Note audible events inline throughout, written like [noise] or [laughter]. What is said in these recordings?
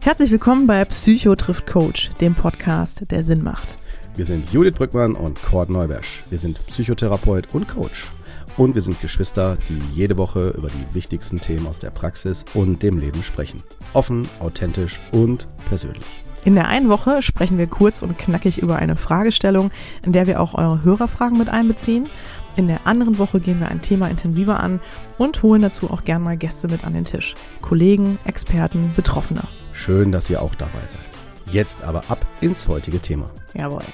Herzlich willkommen bei Psycho trifft Coach, dem Podcast, der Sinn macht. Wir sind Judith Brückmann und Cord Neubersch. Wir sind Psychotherapeut und Coach. Und wir sind Geschwister, die jede Woche über die wichtigsten Themen aus der Praxis und dem Leben sprechen. Offen, authentisch und persönlich. In der einen Woche sprechen wir kurz und knackig über eine Fragestellung, in der wir auch eure Hörerfragen mit einbeziehen. In der anderen Woche gehen wir ein Thema intensiver an und holen dazu auch gern mal Gäste mit an den Tisch. Kollegen, Experten, Betroffene. Schön, dass ihr auch dabei seid. Jetzt aber ab ins heutige Thema. Jawohl.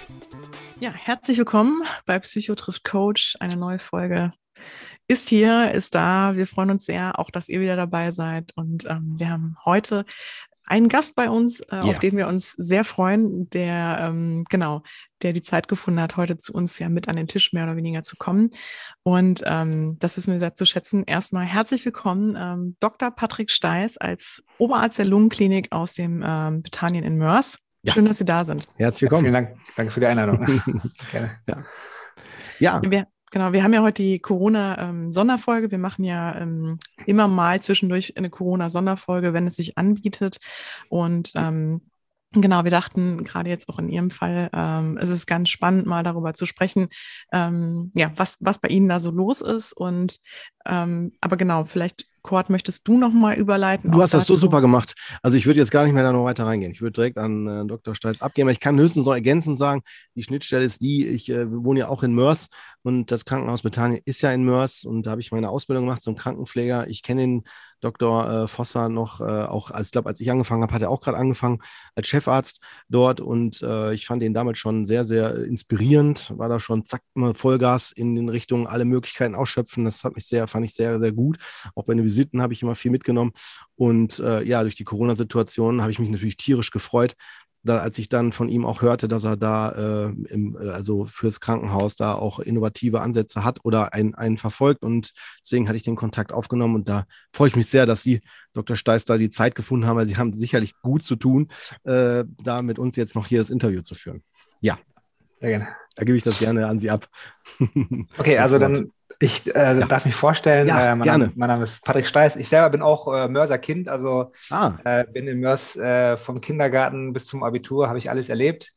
Ja, herzlich willkommen bei Psycho trifft Coach. Eine neue Folge ist hier, ist da. Wir freuen uns sehr, auch dass ihr wieder dabei seid. Und ähm, wir haben heute einen Gast bei uns, äh, ja. auf den wir uns sehr freuen, der ähm, genau, der die Zeit gefunden hat, heute zu uns ja mit an den Tisch mehr oder weniger zu kommen. Und ähm, das wissen wir sehr zu schätzen. Erstmal herzlich willkommen, ähm, Dr. Patrick Steiß als Oberarzt der Lungenklinik aus dem ähm, Bethanien in Mörs. Ja. Schön, dass Sie da sind. Herzlich willkommen. Vielen Dank. Danke für die Einladung. [laughs] ja. ja. Wir, Genau, wir haben ja heute die Corona-Sonderfolge. Ähm, wir machen ja ähm, immer mal zwischendurch eine Corona-Sonderfolge, wenn es sich anbietet. Und ähm, Genau, wir dachten gerade jetzt auch in Ihrem Fall, ähm, es ist ganz spannend, mal darüber zu sprechen, ähm, ja, was, was bei Ihnen da so los ist. Und ähm, aber genau, vielleicht Kurt, möchtest du noch mal überleiten? Du hast das so super gemacht. Also ich würde jetzt gar nicht mehr da noch weiter reingehen. Ich würde direkt an äh, Dr. Steiß abgeben. Ich kann höchstens noch ergänzend sagen, die Schnittstelle ist die, ich äh, wohne ja auch in Mörs und das Krankenhaus Bethanien ist ja in Mörs und da habe ich meine Ausbildung gemacht zum Krankenpfleger. Ich kenne den Dr. Äh, Vosser noch, äh, auch als, glaube, als ich angefangen habe, hat er auch gerade angefangen als Chefarzt dort und äh, ich fand ihn damals schon sehr, sehr inspirierend. War da schon zack, immer Vollgas in den Richtungen, alle Möglichkeiten ausschöpfen. Das hat mich sehr, fand ich sehr, sehr gut. Auch bei den Visiten habe ich immer viel mitgenommen. Und äh, ja, durch die Corona-Situation habe ich mich natürlich tierisch gefreut, da, als ich dann von ihm auch hörte, dass er da äh, im, äh, also fürs Krankenhaus da auch innovative Ansätze hat oder einen, einen verfolgt. Und deswegen hatte ich den Kontakt aufgenommen und da freue ich mich sehr, dass Sie, Dr. Steiß, da die Zeit gefunden haben, weil Sie haben sicherlich gut zu tun, äh, da mit uns jetzt noch hier das Interview zu führen. Ja. Sehr gerne. Da gebe ich das gerne an Sie ab. Okay, [laughs] also dann ich äh, ja. darf mich vorstellen, ja, äh, mein, gerne. Name, mein, Name, ist Patrick Steiß. Ich selber bin auch äh, Mörser Kind, also ah. äh, bin in Mörs äh, vom Kindergarten bis zum Abitur, habe ich alles erlebt.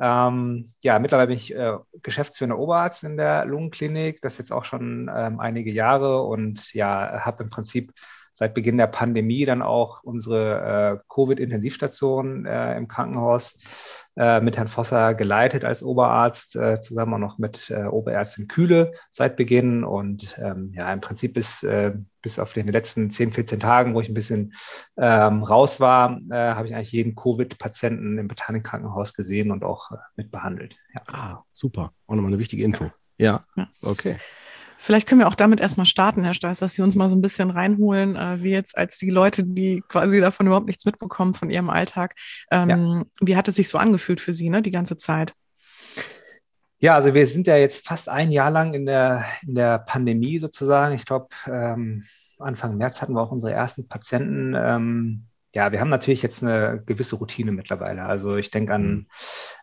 Ähm, ja, mittlerweile bin ich äh, geschäftsführender Oberarzt in der Lungenklinik, das jetzt auch schon ähm, einige Jahre und ja, habe im Prinzip seit Beginn der Pandemie dann auch unsere äh, Covid-Intensivstation äh, im Krankenhaus äh, mit Herrn Vosser geleitet als Oberarzt, äh, zusammen auch noch mit äh, Oberärztin Kühle seit Beginn. Und ähm, ja, im Prinzip bis, äh, bis auf den letzten 10, 14 Tagen, wo ich ein bisschen ähm, raus war, habe ich eigentlich jeden Covid-Patienten im Botanik-Krankenhaus gesehen und auch mit behandelt. Ja. Ah, super. Auch nochmal eine wichtige Info. Ja, ja. okay. Vielleicht können wir auch damit erstmal starten, Herr Steiß, dass Sie uns mal so ein bisschen reinholen, äh, wie jetzt als die Leute, die quasi davon überhaupt nichts mitbekommen von Ihrem Alltag. Ähm, ja. Wie hat es sich so angefühlt für Sie, ne, die ganze Zeit? Ja, also wir sind ja jetzt fast ein Jahr lang in der, in der Pandemie sozusagen. Ich glaube, ähm, Anfang März hatten wir auch unsere ersten Patienten. Ähm, ja, wir haben natürlich jetzt eine gewisse Routine mittlerweile. Also ich denke an mhm.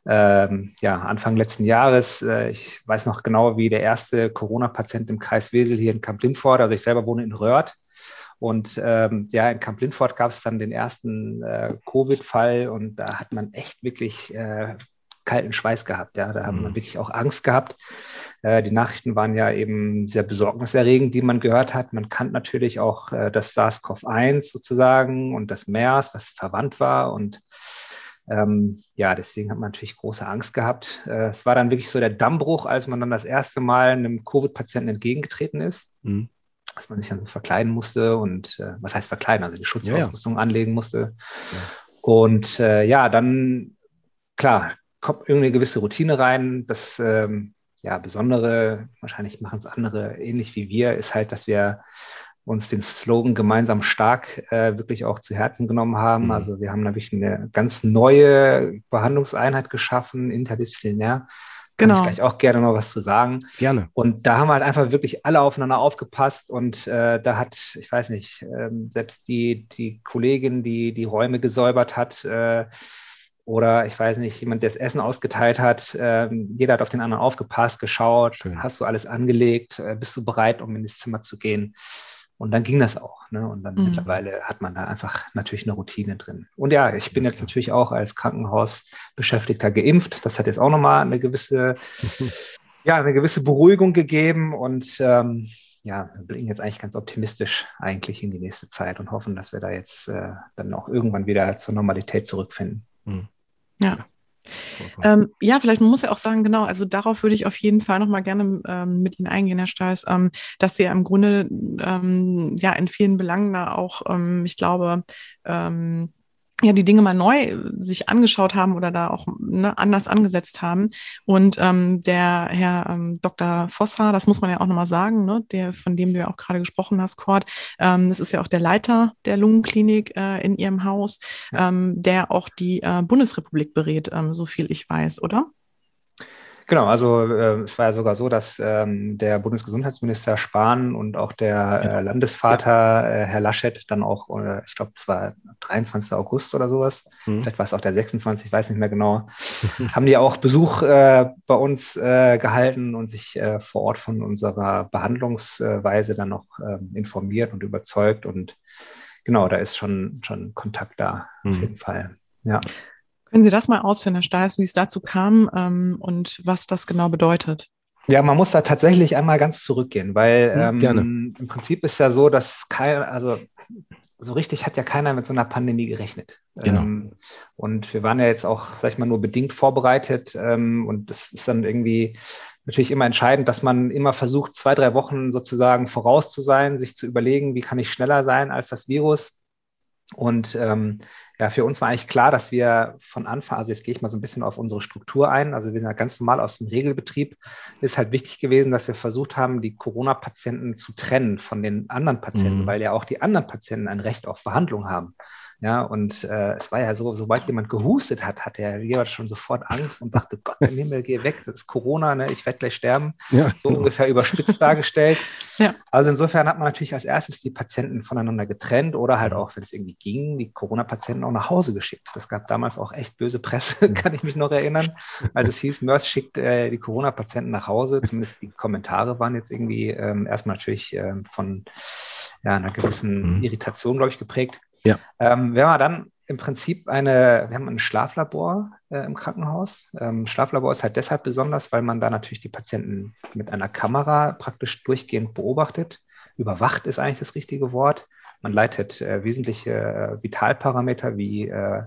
ähm, ja, Anfang letzten Jahres. Äh, ich weiß noch genau, wie der erste Corona-Patient im Kreis Wesel hier in Kamp-Lindfort, also ich selber wohne in Röhrt. Und ähm, ja, in Kamp-Lindfort gab es dann den ersten äh, Covid-Fall und da hat man echt wirklich äh, kalten Schweiß gehabt. Ja, da haben wir mhm. wirklich auch Angst gehabt. Äh, die Nachrichten waren ja eben sehr besorgniserregend, die man gehört hat. Man kannte natürlich auch äh, das SARS-CoV-1 sozusagen und das MERS, was verwandt war. Und ähm, ja, deswegen hat man natürlich große Angst gehabt. Äh, es war dann wirklich so der Dammbruch, als man dann das erste Mal einem Covid-Patienten entgegengetreten ist. Mhm dass man sich dann verkleiden musste und äh, was heißt verkleiden, also die Schutzausrüstung ja, ja. anlegen musste. Ja. Und äh, ja, dann, klar, kommt irgendeine gewisse Routine rein. Das ähm, ja, Besondere, wahrscheinlich machen es andere ähnlich wie wir, ist halt, dass wir uns den Slogan gemeinsam stark äh, wirklich auch zu Herzen genommen haben. Mhm. Also wir haben natürlich eine ganz neue Behandlungseinheit geschaffen, interdisziplinär, Kann ich gleich auch gerne noch was zu sagen. Gerne. Und da haben wir halt einfach wirklich alle aufeinander aufgepasst und äh, da hat, ich weiß nicht, äh, selbst die, die Kollegin, die die Räume gesäubert hat, äh, oder ich weiß nicht, jemand, der das Essen ausgeteilt hat, äh, jeder hat auf den anderen aufgepasst, geschaut, Schön. hast du alles angelegt, äh, bist du bereit, um in das Zimmer zu gehen? Und dann ging das auch. Ne? Und dann mhm. mittlerweile hat man da einfach natürlich eine Routine drin. Und ja, ich bin jetzt natürlich auch als Krankenhausbeschäftigter geimpft. Das hat jetzt auch nochmal eine gewisse, [laughs] ja, eine gewisse Beruhigung gegeben. Und ähm, ja, wir blicken jetzt eigentlich ganz optimistisch eigentlich in die nächste Zeit und hoffen, dass wir da jetzt äh, dann auch irgendwann wieder zur Normalität zurückfinden. Mhm. Ja. Ähm, ja, vielleicht man muss ja auch sagen, genau, also darauf würde ich auf jeden Fall nochmal gerne ähm, mit Ihnen eingehen, Herr Steiß, ähm, dass Sie ja im Grunde ähm, ja in vielen Belangen da auch, ähm, ich glaube, ähm, ja die Dinge mal neu äh, sich angeschaut haben oder da auch ne, anders angesetzt haben. Und ähm, der Herr ähm, Dr. Vossa, das muss man ja auch nochmal sagen, ne, der, von dem du ja auch gerade gesprochen hast, Kurt, ähm, das ist ja auch der Leiter der Lungenklinik äh, in Ihrem Haus, ähm, der auch die äh, Bundesrepublik berät, ähm, so viel ich weiß, oder? Genau, also äh, es war ja sogar so, dass ähm, der Bundesgesundheitsminister Spahn und auch der äh, Landesvater äh, Herr Laschet dann auch, äh, ich glaube, es war 23. August oder sowas, mhm. vielleicht war es auch der 26, ich weiß nicht mehr genau, [laughs] haben die auch Besuch äh, bei uns äh, gehalten und sich äh, vor Ort von unserer Behandlungsweise dann noch ähm, informiert und überzeugt. Und genau, da ist schon, schon Kontakt da, mhm. auf jeden Fall. Ja. Können Sie das mal ausführen, Herr Steis, wie es dazu kam ähm, und was das genau bedeutet? Ja, man muss da tatsächlich einmal ganz zurückgehen, weil hm, ähm, im Prinzip ist ja so, dass kein, also so richtig hat ja keiner mit so einer Pandemie gerechnet. Genau. Ähm, und wir waren ja jetzt auch, sag ich mal, nur bedingt vorbereitet. Ähm, und das ist dann irgendwie natürlich immer entscheidend, dass man immer versucht, zwei, drei Wochen sozusagen voraus zu sein, sich zu überlegen, wie kann ich schneller sein als das Virus. Und ähm, ja, für uns war eigentlich klar, dass wir von Anfang, also jetzt gehe ich mal so ein bisschen auf unsere Struktur ein, also wir sind ja ganz normal aus dem Regelbetrieb, ist halt wichtig gewesen, dass wir versucht haben, die Corona-Patienten zu trennen von den anderen Patienten, mhm. weil ja auch die anderen Patienten ein Recht auf Behandlung haben. Ja, und äh, es war ja so, sobald jemand gehustet hat, hat der jemand schon sofort Angst und dachte, Gott, der Himmel, geh weg, das ist Corona, ne? ich werde gleich sterben. [laughs] Ja, so genau. ungefähr überspitzt dargestellt. [laughs] Ja. Also insofern hat man natürlich als erstes die Patienten voneinander getrennt oder halt auch, wenn es irgendwie ging, die Corona-Patienten auch nach Hause geschickt. Das gab damals auch echt böse Presse, [laughs] kann ich mich noch erinnern. Als es hieß, MERS schickt äh, die Corona-Patienten nach Hause. Zumindest die Kommentare waren jetzt irgendwie ähm, erstmal natürlich ähm, von ja, einer gewissen mhm. Irritation, glaube ich, geprägt. Ja. Ähm, wir haben dann im Prinzip eine, wir haben ein Schlaflabor äh, im Krankenhaus. Ähm, Schlaflabor ist halt deshalb besonders, weil man da natürlich die Patienten mit einer Kamera praktisch durchgehend beobachtet. Überwacht ist eigentlich das richtige Wort. Man leitet äh, wesentliche äh, Vitalparameter wie äh,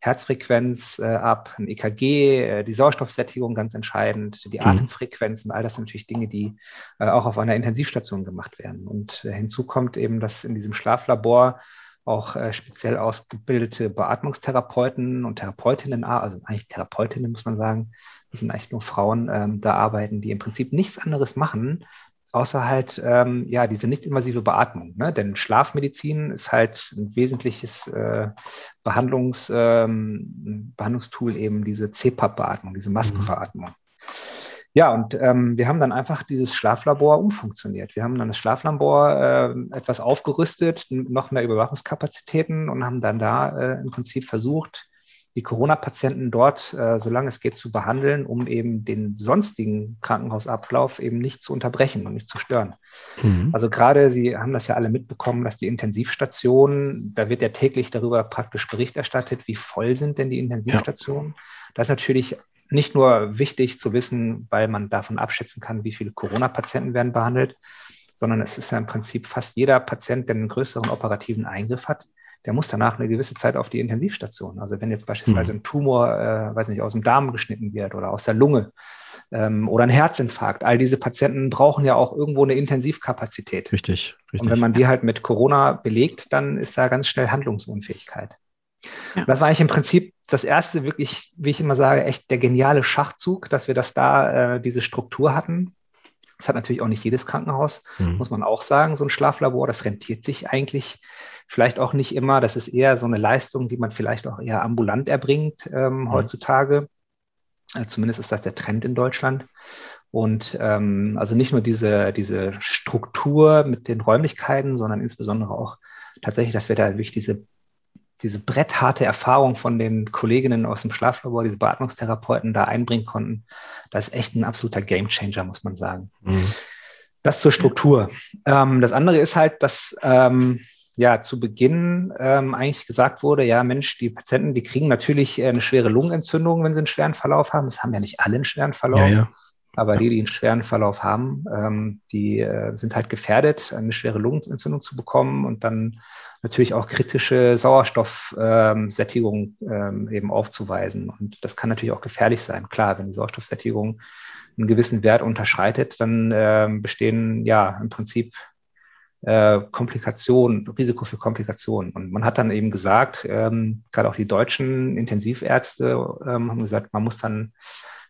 Herzfrequenz äh, ab, ein EKG, äh, die Sauerstoffsättigung ganz entscheidend, die mhm. Atemfrequenz und all das sind natürlich Dinge, die auch auf einer Intensivstation gemacht werden. Und hinzu kommt eben, dass in diesem Schlaflabor auch äh, speziell ausgebildete Beatmungstherapeuten und Therapeutinnen, also eigentlich Therapeutinnen muss man sagen, das sind eigentlich nur Frauen, ähm, da arbeiten, die im Prinzip nichts anderes machen, außer halt ähm, ja diese nicht-invasive Beatmung. Ne? Denn Schlafmedizin ist halt ein wesentliches äh, Behandlungs, ähm, Behandlungstool, eben diese CPAP-Beatmung, diese Maskenbeatmung. Mhm. Ja, und ähm, wir haben dann einfach dieses Schlaflabor umfunktioniert. Wir haben dann das Schlaflabor äh, etwas aufgerüstet, noch mehr Überwachungskapazitäten und haben dann da äh, im Prinzip versucht, die Corona-Patienten dort, äh, solange es geht, zu behandeln, um eben den sonstigen Krankenhausablauf eben nicht zu unterbrechen und nicht zu stören. Mhm. Also gerade, Sie haben das ja alle mitbekommen, dass die Intensivstationen, da wird ja täglich darüber praktisch Bericht erstattet, wie voll sind denn die Intensivstationen. Ja. Das ist natürlich nicht nur wichtig zu wissen, weil man davon abschätzen kann, wie viele Corona-Patienten werden behandelt, sondern es ist ja im Prinzip fast jeder Patient, der einen größeren operativen Eingriff hat, der muss danach eine gewisse Zeit auf die Intensivstation. Also wenn jetzt beispielsweise mhm. ein Tumor, äh, weiß nicht, aus dem Darm geschnitten wird oder aus der Lunge ähm, oder ein Herzinfarkt, all diese Patienten brauchen ja auch irgendwo eine Intensivkapazität. Richtig, richtig. Und wenn man die halt mit Corona belegt, dann ist da ganz schnell Handlungsunfähigkeit. Ja. Das war eigentlich im Prinzip das erste wirklich, wie ich immer sage, echt der geniale Schachzug, dass wir das da, äh, diese Struktur hatten. Das hat natürlich auch nicht jedes Krankenhaus, mhm. muss man auch sagen, so ein Schlaflabor. Das rentiert sich eigentlich vielleicht auch nicht immer. Das ist eher so eine Leistung, die man vielleicht auch eher ambulant erbringt ähm, mhm. heutzutage. Äh, zumindest ist das der Trend in Deutschland. Und ähm, also nicht nur diese, diese Struktur mit den Räumlichkeiten, sondern insbesondere auch tatsächlich, dass wir da wirklich diese, diese brettharte Erfahrung von den Kolleginnen aus dem Schlaflabor, diese Beatmungstherapeuten da einbringen konnten. Das ist echt ein absoluter Gamechanger, muss man sagen. Mhm. Das zur Struktur. Ähm, das andere ist halt, dass ähm, ja zu Beginn ähm, eigentlich gesagt wurde, ja Mensch, die Patienten, die kriegen natürlich äh, eine schwere Lungenentzündung, wenn sie einen schweren Verlauf haben. Das haben ja nicht alle einen schweren Verlauf. Ja, ja. Aber die, die einen schweren Verlauf haben, ähm, die äh, sind halt gefährdet, eine schwere Lungenentzündung zu bekommen und dann natürlich auch kritische Sauerstoffsättigung ähm, eben aufzuweisen. Und das kann natürlich auch gefährlich sein. Klar, wenn die Sauerstoffsättigung einen gewissen Wert unterschreitet, dann äh, bestehen ja im Prinzip äh, Komplikationen, Risiko für Komplikationen. Und man hat dann eben gesagt, ähm, gerade auch die deutschen Intensivärzte ähm, haben gesagt, man muss dann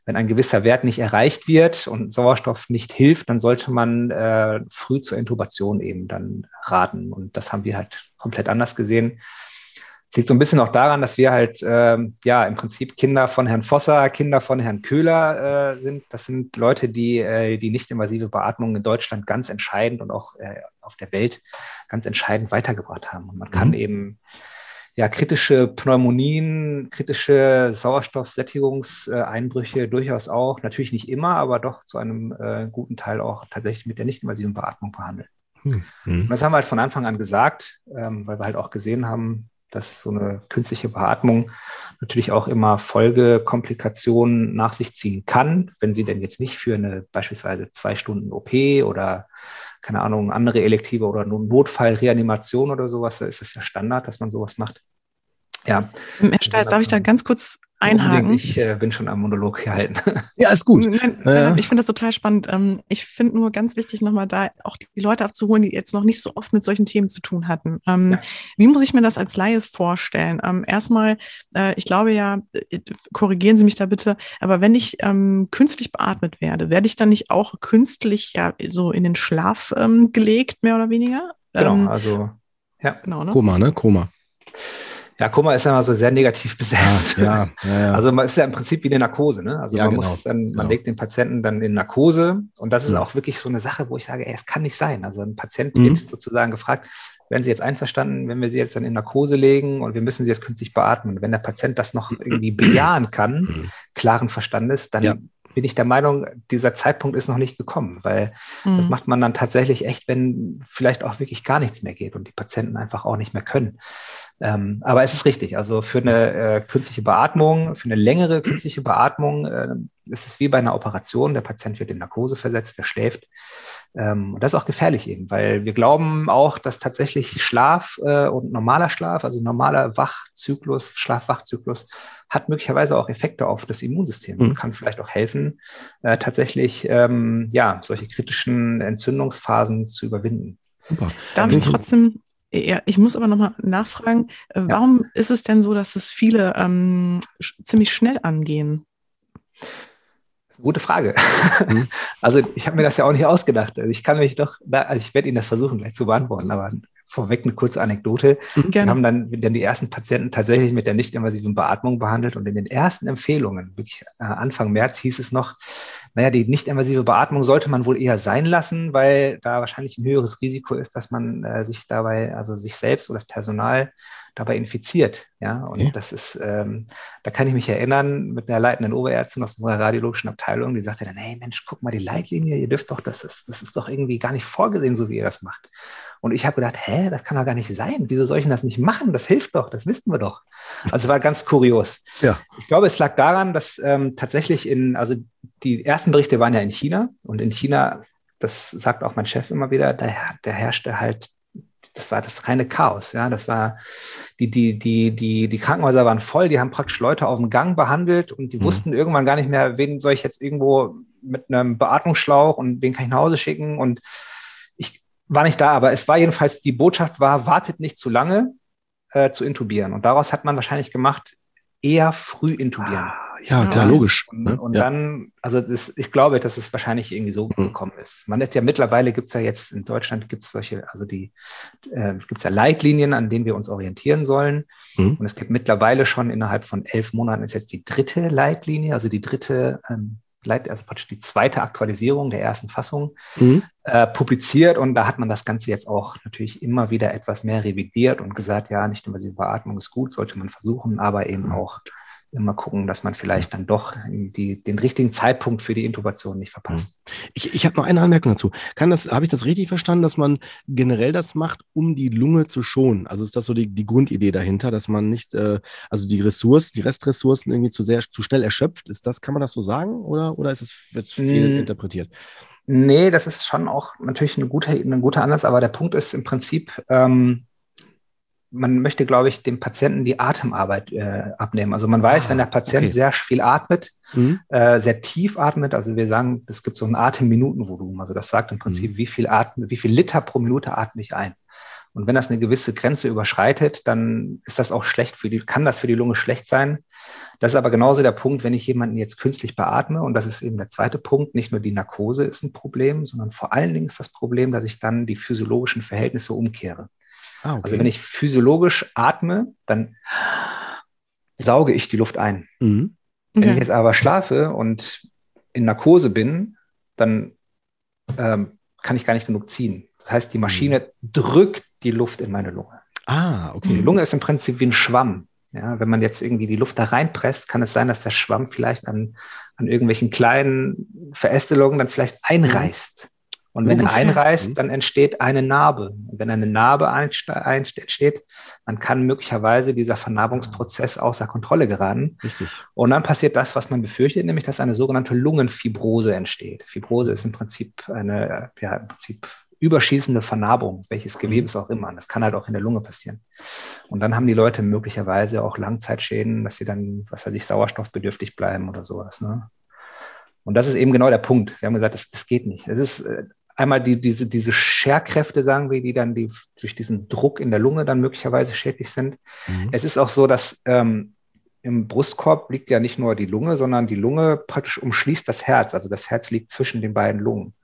wenn ein gewisser Wert nicht erreicht wird und Sauerstoff nicht hilft, dann sollte man äh, früh zur Intubation eben dann raten. Und das haben wir halt komplett anders gesehen. Es liegt so ein bisschen auch daran, dass wir halt äh, ja im Prinzip Kinder von Herrn Vosser, Kinder von Herrn Köhler äh, sind. Das sind Leute, die äh, die nicht-invasive Beatmung in Deutschland ganz entscheidend und auch äh, auf der Welt ganz entscheidend weitergebracht haben. Und man kann mhm. eben ja, kritische Pneumonien, kritische Sauerstoffsättigungseinbrüche durchaus auch, natürlich nicht immer, aber doch zu einem äh, guten Teil auch tatsächlich mit der nicht-invasiven Beatmung behandeln. Hm. Und das haben wir halt von Anfang an gesagt, ähm, weil wir halt auch gesehen haben, dass so eine künstliche Beatmung natürlich auch immer Folgekomplikationen nach sich ziehen kann, wenn sie denn jetzt nicht für eine beispielsweise zwei Stunden OP oder keine Ahnung, andere Elektive oder Notfallreanimation oder sowas, da ist es ja Standard, dass man sowas macht. Ja. Herr Steitz, darf ich da ganz kurz einhaken. Ich äh, bin schon am Monolog gehalten. [laughs] Ja, ist gut. Nein, nein, ich finde das total spannend. Ähm, ich finde nur ganz wichtig, nochmal da auch die Leute abzuholen, die jetzt noch nicht so oft mit solchen Themen zu tun hatten. Ähm, ja. Wie muss ich mir das als Laie vorstellen? Ähm, erstmal, äh, ich glaube ja, äh, korrigieren Sie mich da bitte, aber wenn ich ähm, künstlich beatmet werde, werde ich dann nicht auch künstlich ja so in den Schlaf ähm, gelegt, mehr oder weniger? Genau, ähm, also ja. Genau, ne? Koma, ne? Koma. Ja, Koma ist ja mal so sehr negativ [laughs] besetzt. Ja, ja, ja, Also man ist ja im Prinzip wie eine Narkose. Ne? Also man genau, muss dann, man genau. legt den Patienten dann in Narkose und das ist mhm. auch wirklich so eine Sache, wo ich sage, ey, es kann nicht sein. Also ein Patient mhm. wird sozusagen gefragt, werden Sie jetzt einverstanden, wenn wir Sie jetzt dann in Narkose legen und wir müssen Sie jetzt künstlich beatmen? Wenn der Patient das noch [clears throat] irgendwie bejahen kann, mhm. klaren Verstandes, dann bin ich der Meinung, dieser Zeitpunkt ist noch nicht gekommen, weil mhm. das macht man dann tatsächlich echt, wenn vielleicht auch wirklich gar nichts mehr geht und die Patienten einfach auch nicht mehr können. Ähm, aber es ist richtig, also für eine äh, künstliche Beatmung, für eine längere künstliche Beatmung äh, ist es wie bei einer Operation, der Patient wird in Narkose versetzt, der schläft. Ähm, und das ist auch gefährlich eben, weil wir glauben auch, dass tatsächlich Schlaf äh, und normaler Schlaf, also normaler Wachzyklus, Schlaf-Wachzyklus, hat möglicherweise auch Effekte auf das Immunsystem und mhm. kann vielleicht auch helfen, äh, tatsächlich ähm, ja, solche kritischen Entzündungsphasen zu überwinden. Super. Darf ich trotzdem, ja, ich muss aber nochmal nachfragen, äh, warum ja. ist es denn so, dass es viele ähm, ziemlich schnell angehen? Gute Frage. Mhm. [laughs] Also ich habe mir das ja auch nicht ausgedacht. Also ich kann mich doch, also ich werde Ihnen das versuchen gleich zu beantworten, aber vorweg eine kurze Anekdote. Mhm, gerne. Wir haben dann, dann die ersten Patienten tatsächlich mit der nicht-invasiven Beatmung behandelt und in den ersten Empfehlungen, wirklich äh, Anfang März hieß es noch, naja, die nicht-invasive Beatmung sollte man wohl eher sein lassen, weil da wahrscheinlich ein höheres Risiko ist, dass man äh, sich dabei, also sich selbst oder das Personal dabei infiziert. Ja, und okay. das ist, ähm, da kann ich mich erinnern mit einer leitenden Oberärztin aus unserer radiologischen Abteilung, die sagte dann, hey Mensch, guck mal die Leitlinie, ihr dürft doch, das ist, das ist doch irgendwie gar nicht vorgesehen, so wie ihr das macht. Und ich habe gedacht, hä, das kann doch gar nicht sein. Wieso soll ich das nicht machen? Das hilft doch, das wissen wir doch. Also war ganz kurios. Ja. Ich glaube, es lag daran, dass ähm, tatsächlich in, also die ersten Berichte waren ja in China und in China, das sagt auch mein Chef immer wieder, da, da herrschte halt das war das reine Chaos. Ja, das war die, die, die, die, die Krankenhäuser waren voll, die haben praktisch Leute auf dem Gang behandelt und die mhm. wussten irgendwann gar nicht mehr, wen soll ich jetzt irgendwo mit einem Beatmungsschlauch und wen kann ich nach Hause schicken. Und war nicht da, aber es war jedenfalls, die Botschaft war, wartet nicht zu lange äh, zu intubieren. Und daraus hat man wahrscheinlich gemacht, eher früh intubieren. Ah Ja, klar, logisch. Und, ne? und ja. dann, also das, ich glaube, dass es wahrscheinlich irgendwie so mhm. gekommen ist. Man hat ja mittlerweile gibt es ja jetzt in Deutschland gibt es solche, also die äh, gibt es ja Leitlinien, an denen wir uns orientieren sollen. Mhm. Und es gibt mittlerweile schon innerhalb von elf Monaten ist jetzt die dritte Leitlinie, also die dritte ähm, also praktisch die zweite Aktualisierung der ersten Fassung mhm. äh, publiziert und da hat man das Ganze jetzt auch natürlich immer wieder etwas mehr revidiert und gesagt, ja, nicht die Beatmung ist gut, sollte man versuchen, aber eben mhm. auch immer gucken, dass man vielleicht dann doch die, den richtigen Zeitpunkt für die Intubation nicht verpasst. Mhm. Ich, ich habe noch eine Anmerkung dazu. Kann das, habe ich das richtig verstanden, dass man generell das macht, um die Lunge zu schonen? Also ist das so die, die Grundidee dahinter, dass man nicht, äh, also die Ressourcen, die Restressourcen irgendwie zu sehr, zu schnell erschöpft? Ist das, kann man das so sagen oder, oder ist es jetzt viel hm. interpretiert? Nee, das ist schon auch natürlich ein guter, ein guter Ansatz, aber der Punkt ist im Prinzip, ähm, man möchte, glaube ich, dem Patienten die Atemarbeit äh, abnehmen. Also man weiß, ah, wenn der Patient okay. sehr viel atmet, mhm. äh, sehr tief atmet, also wir sagen, es gibt so ein Atemminutenvolumen. Also das sagt im Prinzip, mhm. wie viel atme, wie viel Liter pro Minute atme ich ein. Und wenn das eine gewisse Grenze überschreitet, dann ist das auch schlecht für die, kann das für die Lunge schlecht sein. Das ist aber genauso der Punkt, wenn ich jemanden jetzt künstlich beatme, und das ist eben der zweite Punkt, nicht nur die Narkose ist ein Problem, sondern vor allen Dingen ist das Problem, dass ich dann die physiologischen Verhältnisse umkehre. Ah, okay. Also wenn ich physiologisch atme, dann sauge ich die Luft ein. Mhm. Wenn okay. ich jetzt aber schlafe und in Narkose bin, dann ähm, kann ich gar nicht genug ziehen. Das heißt, die Maschine mhm. drückt die Luft in meine Lunge. Ah, okay. Die Lunge ist im Prinzip wie ein Schwamm. Ja, wenn man jetzt irgendwie die Luft da reinpresst, kann es sein, dass der Schwamm vielleicht an, an irgendwelchen kleinen Verästelungen dann vielleicht einreißt. Und wenn er einreißt, mhm. dann entsteht eine Narbe. Und wenn eine Narbe entsteht, dann kann möglicherweise dieser Vernarbungsprozess außer Kontrolle geraten. Richtig. Und dann passiert das, was man befürchtet, nämlich dass eine sogenannte Lungenfibrose entsteht. Fibrose ist im Prinzip eine, ja, im Prinzip überschießende Vernarbung, welches Gewebes mhm. auch immer. Das kann halt auch in der Lunge passieren. Und dann haben die Leute möglicherweise auch Langzeitschäden, dass sie dann, was weiß ich, sauerstoffbedürftig bleiben oder sowas. Ne? Und das ist eben genau der Punkt. Wir haben gesagt, das, das geht nicht. Es ist äh, einmal die, diese, diese Scherkräfte, sagen wir, die dann die, durch diesen Druck in der Lunge dann möglicherweise schädlich sind. Mhm. Es ist auch so, dass ähm, im Brustkorb liegt ja nicht nur die Lunge, sondern die Lunge praktisch umschließt das Herz. Also das Herz liegt zwischen den beiden Lungen.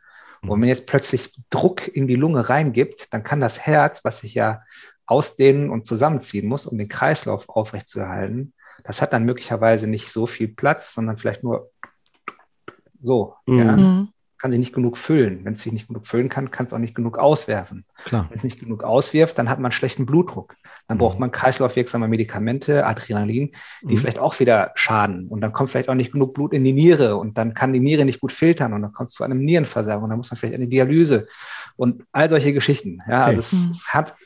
Mhm. Und wenn jetzt plötzlich Druck in die Lunge reingibt, dann kann das Herz, was sich ja ausdehnen und zusammenziehen muss, um den Kreislauf aufrechtzuerhalten, das hat dann möglicherweise nicht so viel Platz, sondern vielleicht nur so. Mhm. Ja? Mhm kann sich nicht genug füllen. Wenn es sich nicht genug füllen kann, kann es auch nicht genug auswerfen. Klar. Wenn es nicht genug auswirft, dann hat man schlechten Blutdruck. Dann mhm. braucht man kreislaufwirksame Medikamente, Adrenalin, die mhm. vielleicht auch wieder schaden. Und dann kommt vielleicht auch nicht genug Blut in die Niere und dann kann die Niere nicht gut filtern und dann kommt es zu einem Nierenversagen und dann muss man vielleicht eine Dialyse und all solche Geschichten. Ja, okay. also es, mhm. es, hat,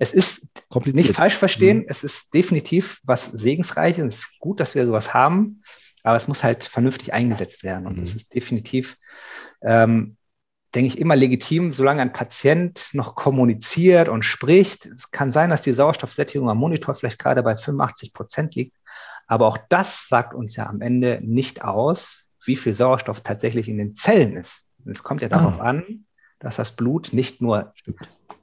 es ist nicht falsch verstehen, mhm. es ist definitiv was Segensreiches. Es ist gut, dass wir sowas haben, aber es muss halt vernünftig eingesetzt werden. Und es mhm. ist definitiv ähm, denke ich, immer legitim, solange ein Patient noch kommuniziert und spricht. Es kann sein, dass die Sauerstoffsättigung am Monitor vielleicht gerade bei 85 Prozent liegt. Aber auch das sagt uns ja am Ende nicht aus, wie viel Sauerstoff tatsächlich in den Zellen ist. Und es kommt ja darauf ah. an, dass das Blut nicht nur,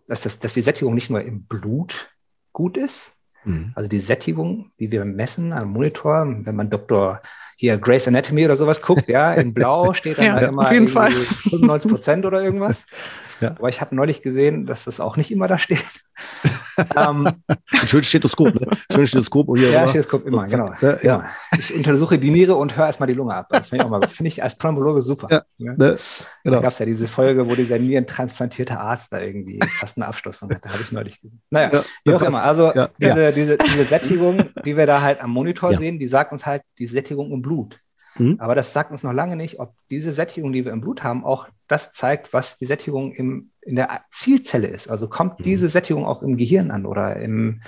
dass, das, dass die Sättigung nicht nur im Blut gut ist, mhm. also die Sättigung, die wir messen am Monitor, wenn man Dr hier Grace Anatomy oder sowas guckt, ja, in Blau [laughs] steht dann ja, da immer auf jeden Fall. 95 Prozent oder irgendwas. [laughs] Ja. Aber ich habe neulich gesehen, dass das auch nicht immer da steht. [laughs] ähm, [laughs] ein schönes Stethoskop, ne? Schönes Stethoskop. Hier ja, Stethoskop immer, so, genau. Ja, ja. Ich untersuche die Niere und höre erstmal die Lunge ab. Das finde ich auch mal Finde ich als Pneumologe super. Ja, ne? Ne? Genau. Da gab es ja diese Folge, wo dieser nierentransplantierte Arzt da irgendwie fast einen Abschluss hat. Da habe ich neulich gesehen. Naja, ja, wie auch immer. Also diese, diese, diese Sättigung, die wir da halt am Monitor sehen, die sagt uns halt die Sättigung im Blut. Mhm. Aber das sagt uns noch lange nicht, ob diese Sättigung, die wir im Blut haben, auch das zeigt, was die Sättigung im, in der Zielzelle ist. Also kommt mhm. diese Sättigung auch im Gehirn an oder im,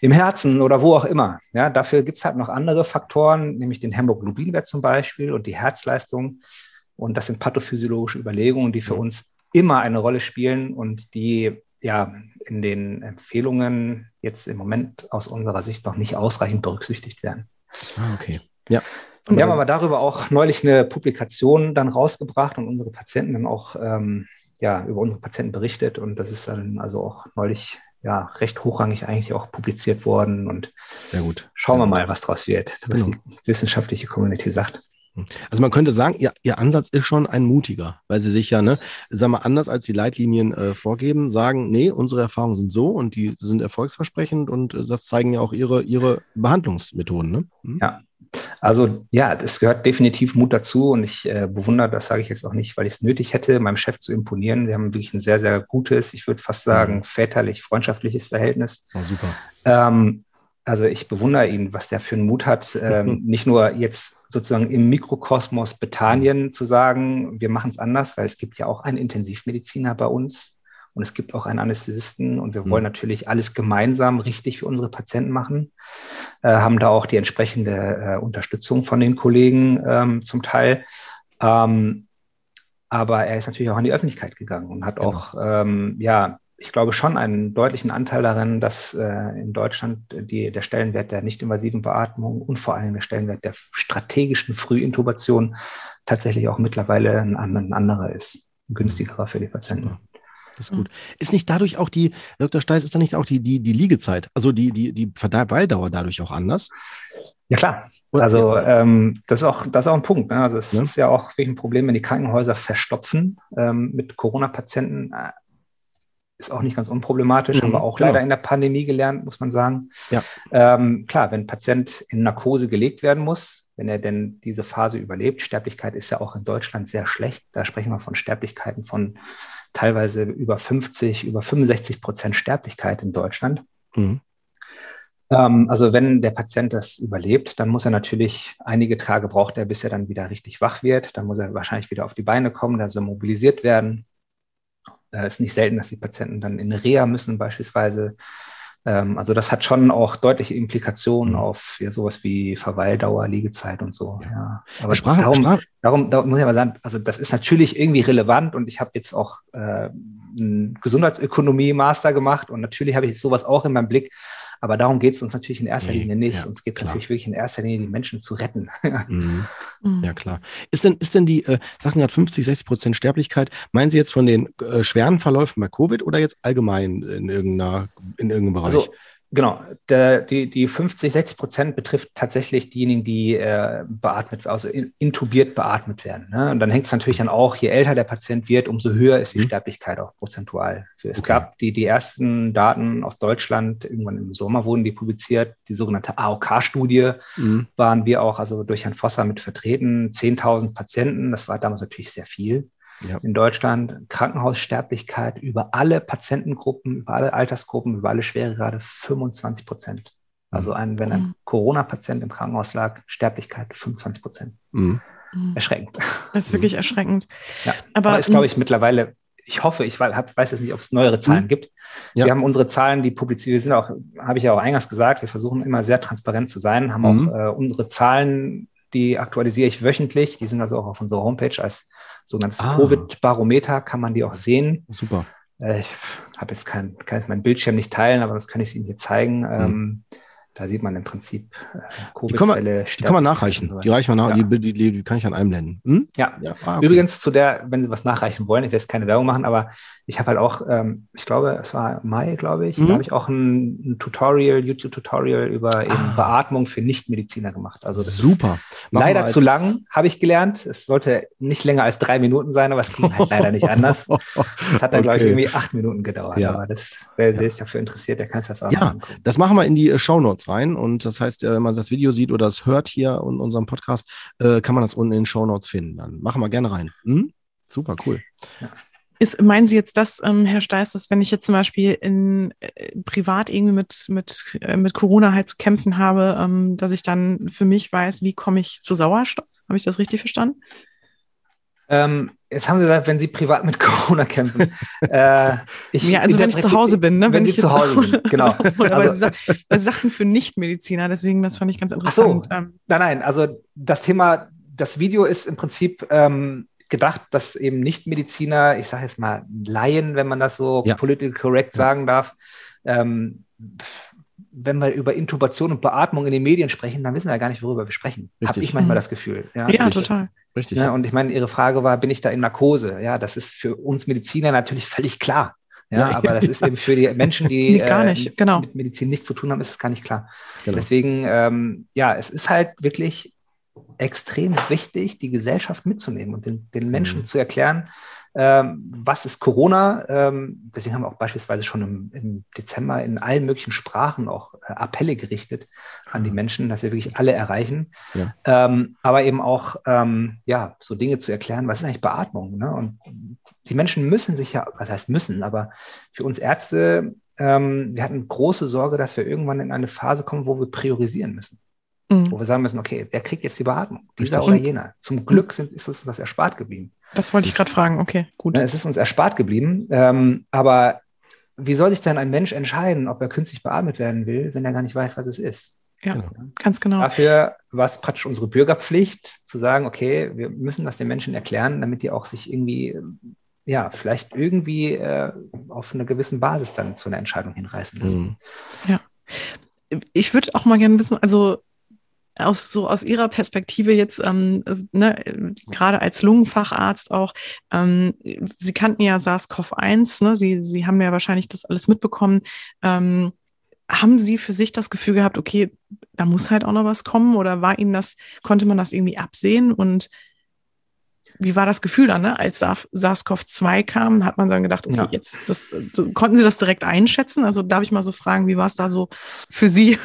im Herzen oder wo auch immer. Ja, dafür gibt es halt noch andere Faktoren, nämlich den Hämoglobinwert zum Beispiel und die Herzleistung. Und das sind pathophysiologische Überlegungen, die für mhm. uns immer eine Rolle spielen und die ja in den Empfehlungen jetzt im Moment aus unserer Sicht noch nicht ausreichend berücksichtigt werden. Ah, okay. Ja. Und wir haben aber darüber auch neulich eine Publikation dann rausgebracht und unsere Patienten dann auch ähm, ja, über unsere Patienten berichtet. Und das ist dann also auch neulich ja recht hochrangig eigentlich auch publiziert worden. Und sehr gut. Schauen sehr wir gut. mal, was draus wird, was Genau. die wissenschaftliche Community sagt. Also man könnte sagen, ihr, ihr Ansatz ist schon ein mutiger, weil sie sich ja, ne, sag mal, anders als die Leitlinien äh, vorgeben, sagen, nee, unsere Erfahrungen sind so und die sind erfolgsversprechend und äh, das zeigen ja auch ihre, ihre Behandlungsmethoden. Ne? Hm? Ja. Also ja, es gehört definitiv Mut dazu und ich äh, bewundere, das sage ich jetzt auch nicht, weil ich es nötig hätte, meinem Chef zu imponieren. Wir haben wirklich ein sehr, sehr gutes, ich würde fast sagen, Mhm. väterlich freundschaftliches Verhältnis. Oh, super. Ähm, also ich bewundere ihn, was der für einen Mut hat, ähm, [laughs] nicht nur jetzt sozusagen im Mikrokosmos Bethanien zu sagen, wir machen es anders, weil es gibt ja auch einen Intensivmediziner bei uns und es gibt auch einen Anästhesisten und wir Mhm. wollen natürlich alles gemeinsam richtig für unsere Patienten machen, äh, haben da auch die entsprechende äh, Unterstützung von den Kollegen ähm, zum Teil. Ähm, aber er ist natürlich auch an die Öffentlichkeit gegangen und hat Genau. auch, ähm, ja, ich glaube schon einen deutlichen Anteil darin, dass äh, in Deutschland die, der Stellenwert der nicht-invasiven Beatmung und vor allem der Stellenwert der strategischen Frühintubation tatsächlich auch mittlerweile ein, ein anderer ist, ein günstigerer für die Patienten. Super. Das ist gut. Ist nicht dadurch auch die, Dr. Steiß, ist da nicht auch die, die, die Liegezeit, also die, die, die Verweildauer dadurch auch anders? Ja klar, also ähm, das, ist auch, das ist auch ein Punkt. Ne? Also es Ne? ist ja auch wirklich ein Problem, wenn die Krankenhäuser verstopfen ähm, mit Corona-Patienten. Ist auch nicht ganz unproblematisch, Mhm, haben wir auch genau. leider in der Pandemie gelernt, muss man sagen. Ja. Ähm, klar, wenn ein Patient in Narkose gelegt werden muss, wenn er denn diese Phase überlebt, Sterblichkeit ist ja auch in Deutschland sehr schlecht. Da sprechen wir von Sterblichkeiten von teilweise über 50, über 65 Prozent Sterblichkeit in Deutschland. Mhm. Ähm, also wenn der Patient das überlebt, dann muss er natürlich einige Tage braucht er, bis er dann wieder richtig wach wird. Dann muss er wahrscheinlich wieder auf die Beine kommen, dann soll mobilisiert werden. Es ist nicht selten, dass die Patienten dann in Reha müssen beispielsweise. Ähm, also das hat schon auch deutliche Implikationen Mhm. auf ja, sowas wie Verweildauer, Liegezeit und so. Ja. Ja. Aber Sprach- darum, sprach- darum, darum muss ich aber sagen, also das ist natürlich irgendwie relevant und ich habe jetzt auch äh, einen Gesundheitsökonomie-Master gemacht und natürlich habe ich sowas auch in meinem Blick. Aber darum geht es uns natürlich in erster Nee, Linie nicht. ja, uns geht es natürlich wirklich in erster Linie, die Menschen zu retten. [laughs] Mhm. Mhm. Ja, klar. Ist denn, ist denn die, äh, Sachen gerade 50, 60 Prozent Sterblichkeit, meinen Sie jetzt von den äh, schweren Verläufen bei Covid oder jetzt allgemein in, irgendeiner, in irgendeinem Bereich? Also genau, der, die, die 50, 60 Prozent betrifft tatsächlich diejenigen, die äh, beatmet, also in, intubiert beatmet werden. Ne? Und dann hängt es natürlich dann auch, je älter der Patient wird, umso höher ist die Mhm. Sterblichkeit auch prozentual. Es Okay. gab die, die ersten Daten aus Deutschland, irgendwann im Sommer wurden die publiziert, die sogenannte AOK-Studie. Mhm. waren wir auch also durch Herrn Vosser mit vertreten. 10.000 Patienten, das war damals natürlich sehr viel Ja. in Deutschland. Krankenhaussterblichkeit über alle Patientengruppen, über alle Altersgruppen, über alle Schweregrade 25 Prozent. Also ein, wenn ein Mhm. Corona-Patient im Krankenhaus lag, Sterblichkeit 25 Prozent. Mhm. Mhm. Erschreckend. Das ist wirklich erschreckend. Ja. Aber, Aber ist, glaube ich, mittlerweile, ich hoffe, ich weiß, hab, weiß jetzt nicht, ob es neuere Zahlen Mhm. gibt. Ja. Wir haben unsere Zahlen, die publiziert, wir sind auch, habe ich ja auch eingangs gesagt, wir versuchen immer sehr transparent zu sein, haben Mhm. auch äh, unsere Zahlen, die aktualisiere ich wöchentlich, die sind also auch auf unserer Homepage als sogenanntes Ah. Covid-Barometer, kann man die auch sehen. Super. Äh, ich habe jetzt kein, kann jetzt meinen Bildschirm nicht teilen, aber das kann ich Ihnen hier zeigen. Ähm, da sieht man im Prinzip äh, Mhm. Die kann man- Covid-Fälle. Die kann man nachreichen. so. Die reichen wir nach, Ja. die, die, die, kann ich dann einblenden. Hm? Ja, Ja. Ah, okay. Übrigens zu der, wenn Sie was nachreichen wollen, ich werde jetzt keine Werbung machen, aber ich habe halt auch, ähm, ich glaube, es war Mai, glaube ich, Mhm. da habe ich auch ein, ein Tutorial, YouTube-Tutorial über eben Ah. Beatmung für Nichtmediziner gemacht. Also Super. Machen leider zu lang, habe ich gelernt. Es sollte nicht länger als drei Minuten sein, aber es ging halt leider nicht anders. [laughs] Es hat dann, glaube ich, Okay. irgendwie acht Minuten gedauert. Ja. Aber das, wer sich dafür interessiert, der kann sich das auch Ja. angucken. Das machen wir in die äh, Shownotes rein. Und das heißt, äh, wenn man das Video sieht oder es hört hier in unserem Podcast, äh, kann man das unten in den Shownotes finden. Dann machen wir gerne rein. Hm? Super, cool. Ist, meinen Sie jetzt das, ähm, Herr Steiß, dass wenn ich jetzt zum Beispiel in äh, privat irgendwie mit, mit, äh, mit Corona halt zu kämpfen habe, ähm, dass ich dann für mich weiß, wie komme ich zu Sauerstoff? Habe ich das richtig verstanden? Ähm, jetzt haben Sie gesagt, wenn Sie privat mit [laughs] Corona kämpfen. äh, ich Ja, also wenn ich zu Hause bin, ne? Wenn, ich Sie zu Hause [laughs] sind, genau. [laughs] Oder Also- Sie sagten für Nichtmediziner, deswegen, das fand ich ganz Ach so. interessant. Ähm, Nein, nein, also das Thema, das Video ist im Prinzip ähm, gedacht, dass eben Nicht-Mediziner, ich sage jetzt mal Laien, wenn man das so Ja. political correct Ja. sagen darf, ähm, wenn wir über Intubation und Beatmung in den Medien sprechen, dann wissen wir ja gar nicht, worüber wir sprechen. Habe ich manchmal Mhm. das Gefühl. ja, richtig. total. Richtig. Ja, und ich meine, Ihre Frage war, bin ich da in Narkose? Ja, das ist für uns Mediziner natürlich völlig klar. Ja, ja, aber das ist eben für die Menschen, die [laughs] nee, gar nicht. Äh, genau. mit Medizin nichts zu tun haben, ist es gar nicht klar. Genau. Deswegen, ähm, ja, es ist halt wirklich extrem wichtig, die Gesellschaft mitzunehmen und den, den Menschen Mhm. zu erklären, ähm, was ist Corona. Ähm, deswegen haben wir auch beispielsweise schon im, im Dezember in allen möglichen Sprachen auch äh, Appelle gerichtet an die Menschen, dass wir wirklich alle erreichen. Ja. Ähm, aber eben auch, ähm, ja, so Dinge zu erklären, was ist eigentlich Beatmung? Ne? Und die Menschen müssen sich ja, was heißt müssen, aber für uns Ärzte, ähm, wir hatten große Sorge, dass wir irgendwann in eine Phase kommen, wo wir priorisieren müssen Mhm. wo wir sagen müssen, okay, wer kriegt jetzt die Beatmung? Dieser oder jener. Zum Glück sind, ist uns das erspart geblieben. Das wollte ich gerade fragen. Okay, gut. Es ist uns erspart geblieben, ähm, aber wie soll sich denn ein Mensch entscheiden, ob er künstlich beatmet werden will, wenn er gar nicht weiß, was es ist? Ja, Genau. ganz genau. Dafür war es praktisch unsere Bürgerpflicht, zu sagen, okay, wir müssen das den Menschen erklären, damit die auch sich irgendwie, ja, vielleicht irgendwie äh, auf einer gewissen Basis dann zu einer Entscheidung hinreißen lassen. Mhm. ich würde auch mal gerne wissen, also aus so aus Ihrer Perspektive jetzt, ähm, ne, äh, gerade als Lungenfacharzt auch, ähm, Sie kannten ja SARS-CoV-1, ne? Sie, Sie haben ja wahrscheinlich das alles mitbekommen. Ähm, haben Sie für sich das Gefühl gehabt, okay, da muss halt auch noch was kommen oder war Ihnen das, konnte man das irgendwie absehen und wie war das Gefühl dann, ne? als SARS- SARS-CoV-2 kam, hat man dann gedacht, okay, Ja. jetzt, das, konnten Sie das direkt einschätzen? Also darf ich mal so fragen, wie war es da so für Sie?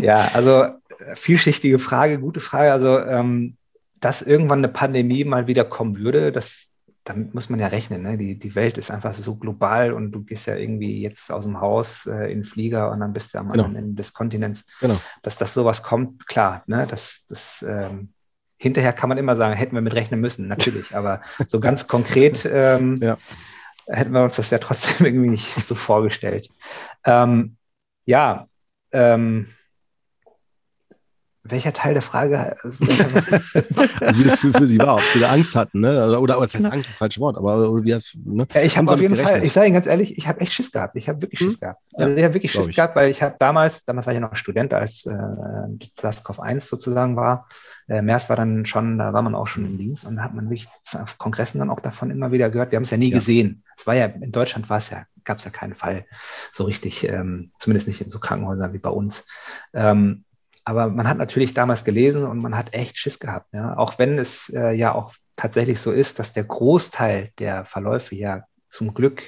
Ja, also vielschichtige Frage, gute Frage. Also, ähm, dass irgendwann eine Pandemie mal wieder kommen würde, das, damit muss man ja rechnen. Ne? Die, die Welt ist einfach so global und du gehst ja irgendwie jetzt aus dem Haus äh, in den Flieger und dann bist du am Genau. anderen Ende des Kontinents. Genau. Dass das sowas kommt, klar, ne? das, das ähm, hinterher kann man immer sagen, hätten wir mit rechnen müssen, natürlich, aber [laughs] so ganz konkret ähm, Ja. hätten wir uns das ja trotzdem [laughs] irgendwie nicht so vorgestellt. Ähm, ja, ähm, welcher Teil der Frage? Also, [laughs] Also wie das für, für sie war, ob sie da Angst hatten, ne? Also, Oder, oder das heißt Genau. Angst ist das falsche Wort, aber oder wie das, ne? Ja, ich habe auf jeden damit Fall, gerechnet? ich sage Ihnen ganz ehrlich, ich habe echt Schiss gehabt. Ich habe wirklich Schiss Hm? gehabt. Ja, Also ich habe wirklich Schiss ich. gehabt, weil ich habe damals, damals war ich ja noch Student, als äh, SARS-CoV-1 sozusagen war. Äh, MERS war dann schon, da war man auch schon im Dienst und da hat man wirklich auf Kongressen dann auch davon immer wieder gehört. Wir haben es ja nie Ja. gesehen. Es war ja, in Deutschland war es ja, gab es ja keinen Fall so richtig, ähm, zumindest nicht in so Krankenhäusern wie bei uns. Ähm, aber man hat natürlich damals gelesen und man hat echt Schiss gehabt. Ja? Auch wenn es äh, ja auch tatsächlich so ist, dass der Großteil der Verläufe ja zum Glück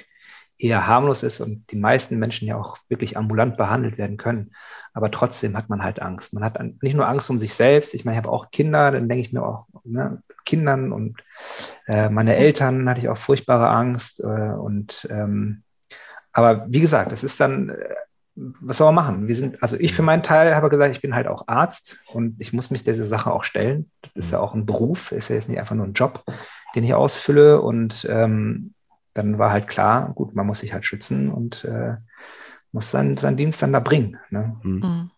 eher harmlos ist und die meisten Menschen ja auch wirklich ambulant behandelt werden können. Aber trotzdem hat man halt Angst. Man hat nicht nur Angst um sich selbst. Ich meine, ich habe auch Kinder, dann denke ich mir auch, ne, Kindern und äh, meine Eltern hatte ich auch furchtbare Angst. Äh, und ähm, aber wie gesagt, es ist dann, äh, was soll man machen? Wir sind, also ich für meinen Teil habe gesagt, ich bin halt auch Arzt und ich muss mich dieser Sache auch stellen. Das ist ja auch ein Beruf, ist ja jetzt nicht einfach nur ein Job, den ich ausfülle. Und ähm, dann war halt klar, gut, man muss sich halt schützen und äh, muss seinen, seinen Dienst dann da bringen. Ne? Mhm.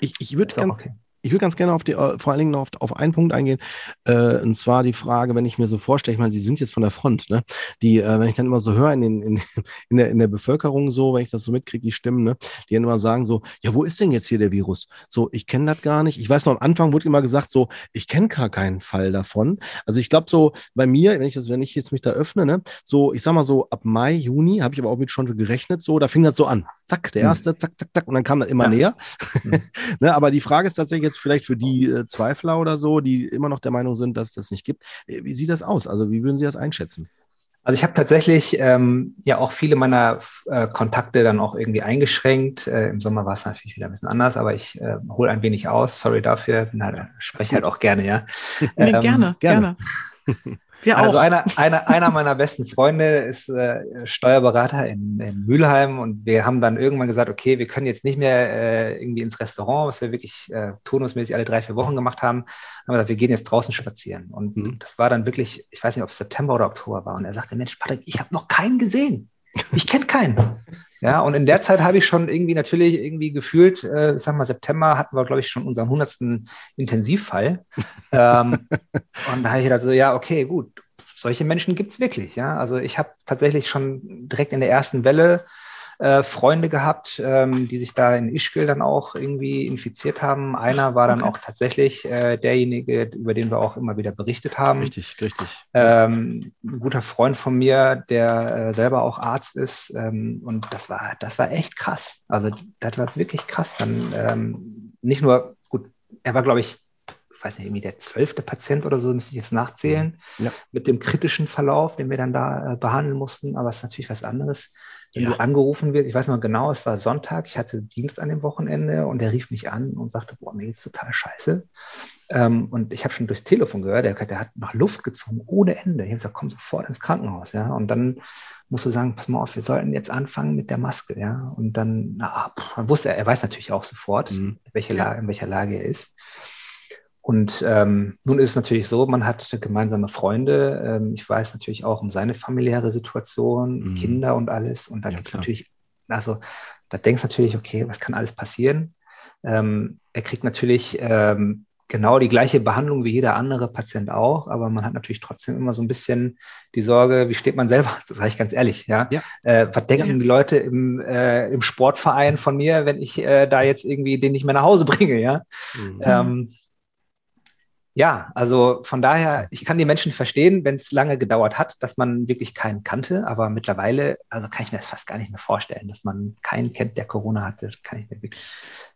Ich, ich würde ganz, okay. Ich würde ganz gerne auf die, äh, vor allen Dingen noch auf, auf einen Punkt eingehen, äh, und zwar die Frage, wenn ich mir so vorstelle, ich meine, Sie sind jetzt von der Front, ne? Die, äh, wenn ich dann immer so höre in, den, in, [laughs] in, der, in der Bevölkerung so, wenn ich das so mitkriege, die Stimmen, ne, die dann immer sagen so, ja, wo ist denn jetzt hier der Virus? So, ich kenne das gar nicht. Ich weiß noch, am Anfang wurde immer gesagt, so, ich kenne gar keinen Fall davon. Also ich glaube so, bei mir, wenn ich das, wenn ich jetzt mich da öffne, ne, so, ich sag mal so, ab Mai, Juni, habe ich aber auch mit schon gerechnet, so, da fing das so an. Zack, der Hm. erste, zack, zack, zack, und dann kam das immer Ja. näher. Hm. [laughs] ne, aber die Frage ist tatsächlich jetzt vielleicht für die äh, Zweifler oder so, die immer noch der Meinung sind, dass es das nicht gibt. Äh, Wie sieht das aus? Also wie würden Sie das einschätzen? Also ich habe tatsächlich ähm, ja auch viele meiner äh, Kontakte dann auch irgendwie eingeschränkt. Äh, Im Sommer war es natürlich wieder ein bisschen anders, aber ich äh, hole ein wenig aus. Sorry dafür. Bin halt, spreche halt auch gerne, ja. [laughs] Nee, Ähm, gerne, gerne. gerne. [laughs] Wir Also auch. einer, einer, einer meiner besten Freunde ist äh, Steuerberater in, in Mülheim und wir haben dann irgendwann gesagt, okay, wir können jetzt nicht mehr äh, irgendwie ins Restaurant, was wir wirklich äh, turnusmäßig alle drei, vier Wochen gemacht haben. Haben wir gesagt, wir gehen jetzt draußen spazieren. Und Mhm. das war dann wirklich, ich weiß nicht, ob es September oder Oktober war. Und er sagte, Mensch, Patrick, ich habe noch keinen gesehen. Ich kenne keinen. Ja, und in der Zeit habe ich schon irgendwie natürlich irgendwie gefühlt, äh, ich sag mal, September hatten wir, glaube ich, schon unseren hundertsten Intensivfall. ähm, [laughs] und da habe ich gedacht, so, ja, okay, gut, solche Menschen gibt es wirklich. Ja, also ich habe tatsächlich schon direkt in der ersten Welle äh, Freunde gehabt, ähm, die sich da in Ischgl dann auch irgendwie infiziert haben. Einer war dann okay. auch tatsächlich äh, derjenige, über den wir auch immer wieder berichtet haben. Richtig, richtig. Ähm, ein guter Freund von mir, der äh, selber auch Arzt ist. Ähm, und das war, das war echt krass. Also das war wirklich krass. Dann ähm, nicht nur, gut, er war, glaube ich, weiß nicht, irgendwie der zwölfte Patient oder so, müsste ich jetzt nachzählen, ja. mit dem kritischen Verlauf, den wir dann da äh, behandeln mussten. Aber es ist natürlich was anderes, wenn ja. du angerufen wird. Ich weiß noch genau, es war Sonntag, ich hatte Dienst an dem Wochenende und er rief mich an und sagte, boah, mir geht's total scheiße. Ähm, und ich habe schon durchs Telefon gehört, der, der, hat noch Luft gezogen ohne Ende. Ich habe gesagt, komm sofort ins Krankenhaus, ja. Und dann musst du sagen, pass mal auf, wir sollten jetzt anfangen mit der Maske, ja. Und dann, na, pff, man wusste, er weiß natürlich auch sofort, mhm. welche Lage, in welcher Lage er ist. Und ähm, nun ist es natürlich so, man hat gemeinsame Freunde. Ähm, ich weiß natürlich auch um seine familiäre Situation, mhm. Kinder und alles. Und da ja, gibt es natürlich, also da denkst du natürlich, okay, was kann alles passieren? Ähm, er kriegt natürlich ähm, genau die gleiche Behandlung wie jeder andere Patient auch, aber man hat natürlich trotzdem immer so ein bisschen die Sorge, wie steht man selber? Das sage ich ganz ehrlich, ja. ja. Äh, was denken ja, die Leute im, äh, im Sportverein von mir, wenn ich äh, da jetzt irgendwie den nicht mehr nach Hause bringe, ja? Mhm. Ähm, ja, also von daher, ich kann die Menschen verstehen, wenn es lange gedauert hat, dass man wirklich keinen kannte, aber mittlerweile, also kann ich mir das fast gar nicht mehr vorstellen, dass man keinen kennt, der Corona hatte, kann ich mir wirklich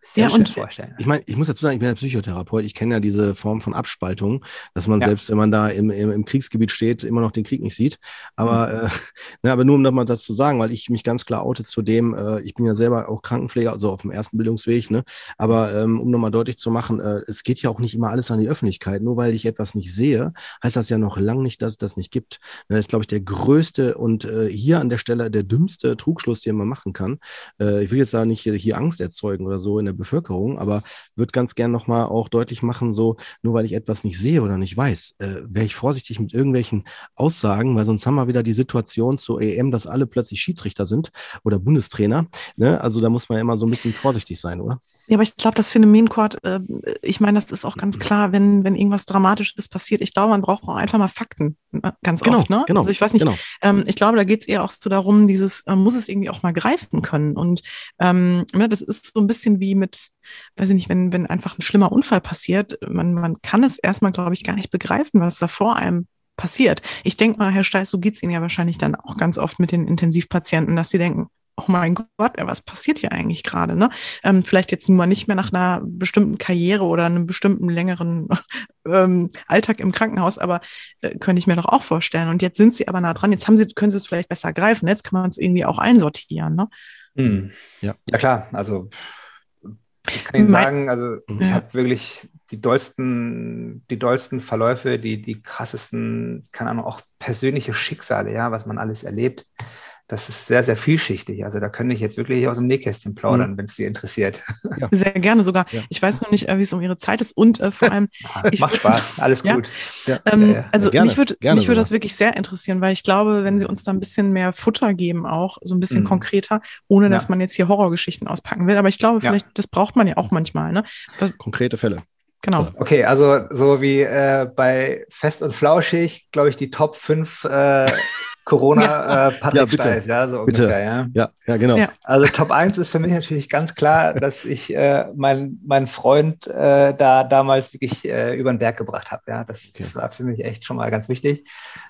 sehr ja, und vorstellen. Ich meine, ich muss dazu sagen, ich bin ja Psychotherapeut, ich kenne ja diese Form von Abspaltung, dass man ja. selbst, wenn man da im, im, im, Kriegsgebiet steht, immer noch den Krieg nicht sieht. Aber, mhm. äh, [laughs] ne, aber nur um nochmal das zu sagen, weil ich mich ganz klar oute zu dem, äh, ich bin ja selber auch Krankenpfleger, also auf dem ersten Bildungsweg, ne? aber ähm, um nochmal deutlich zu machen, äh, es geht ja auch nicht immer alles an die Öffentlichkeit. Nur weil ich etwas nicht sehe, heißt das ja noch lange nicht, dass es das nicht gibt. Ne, das ist, glaube ich, der größte und äh, hier an der Stelle der dümmste Trugschluss, den man machen kann. Äh, ich will jetzt da nicht hier, hier Angst erzeugen oder so in der Bevölkerung, aber würde ganz gern nochmal auch deutlich machen, so, nur weil ich etwas nicht sehe oder nicht weiß, äh, wäre ich vorsichtig mit irgendwelchen Aussagen, weil sonst haben wir wieder die Situation zur EM, dass alle plötzlich Schiedsrichter sind oder Bundestrainer. Ne? Also da muss man ja immer so ein bisschen vorsichtig sein, oder? Ja, aber ich glaube, das Phänomen, Kurt, äh, ich meine, das ist auch ganz klar, wenn, wenn irgendwas Dramatisches passiert. Ich glaube, man braucht auch einfach mal Fakten, äh, ganz genau, oft. Ne? Genau, also ich weiß nicht, genau. ähm, ich glaube, da geht es eher auch so darum, dieses, man muss es irgendwie auch mal greifen können. Und ähm, ne, das ist so ein bisschen wie mit, weiß ich nicht, wenn, wenn einfach ein schlimmer Unfall passiert, man, man kann es erstmal, glaube ich, gar nicht begreifen, was da vor einem passiert. Ich denke mal, Herr Steiß, so geht es Ihnen ja wahrscheinlich dann auch ganz oft mit den Intensivpatienten, dass sie denken, oh mein Gott, was passiert hier eigentlich gerade? Ne? Ähm, vielleicht jetzt nun mal nicht mehr nach einer bestimmten Karriere oder einem bestimmten längeren [laughs] ähm, Alltag im Krankenhaus, aber äh, könnte ich mir doch auch vorstellen. Und jetzt sind sie aber nah dran, jetzt haben sie, können sie es vielleicht besser greifen, jetzt kann man es irgendwie auch einsortieren. Ne? Hm. Ja. ja, klar, also ich kann Ihnen sagen, also ich ja. habe wirklich die dollsten, die dollsten Verläufe, die, die krassesten, keine Ahnung, auch persönliche Schicksale, ja, was man alles erlebt das ist sehr, sehr vielschichtig. Also da könnte ich jetzt wirklich aus dem Nähkästchen plaudern, mhm. wenn es dir interessiert. Ja. [laughs] Sehr gerne sogar. Ja. Ich weiß noch nicht, äh, wie es um Ihre Zeit ist und äh, vor allem. [laughs] ich Macht Spaß, alles gut. Ähm, also gerne, mich würde mich würde das wirklich sehr interessieren, weil ich glaube, wenn Sie uns da ein bisschen mehr Futter geben, auch so ein bisschen mhm. konkreter, ohne dass man jetzt hier Horrorgeschichten auspacken will. Aber ich glaube, vielleicht, das braucht man ja auch manchmal. Ne? Konkrete Fälle. Genau. Okay, also so wie äh, bei Fest und Flauschig, glaube ich, die Top 5 äh, Corona ja. äh, Patrick ja, Steis, ja, so bitte. ungefähr, ja. Ja, ja genau. Ja. Also Top 1 ist für mich natürlich ganz klar, dass ich äh, meinen mein Freund äh, da damals wirklich äh, über den Berg gebracht habe. Ja, das, okay. das, war für mich echt schon mal ganz wichtig.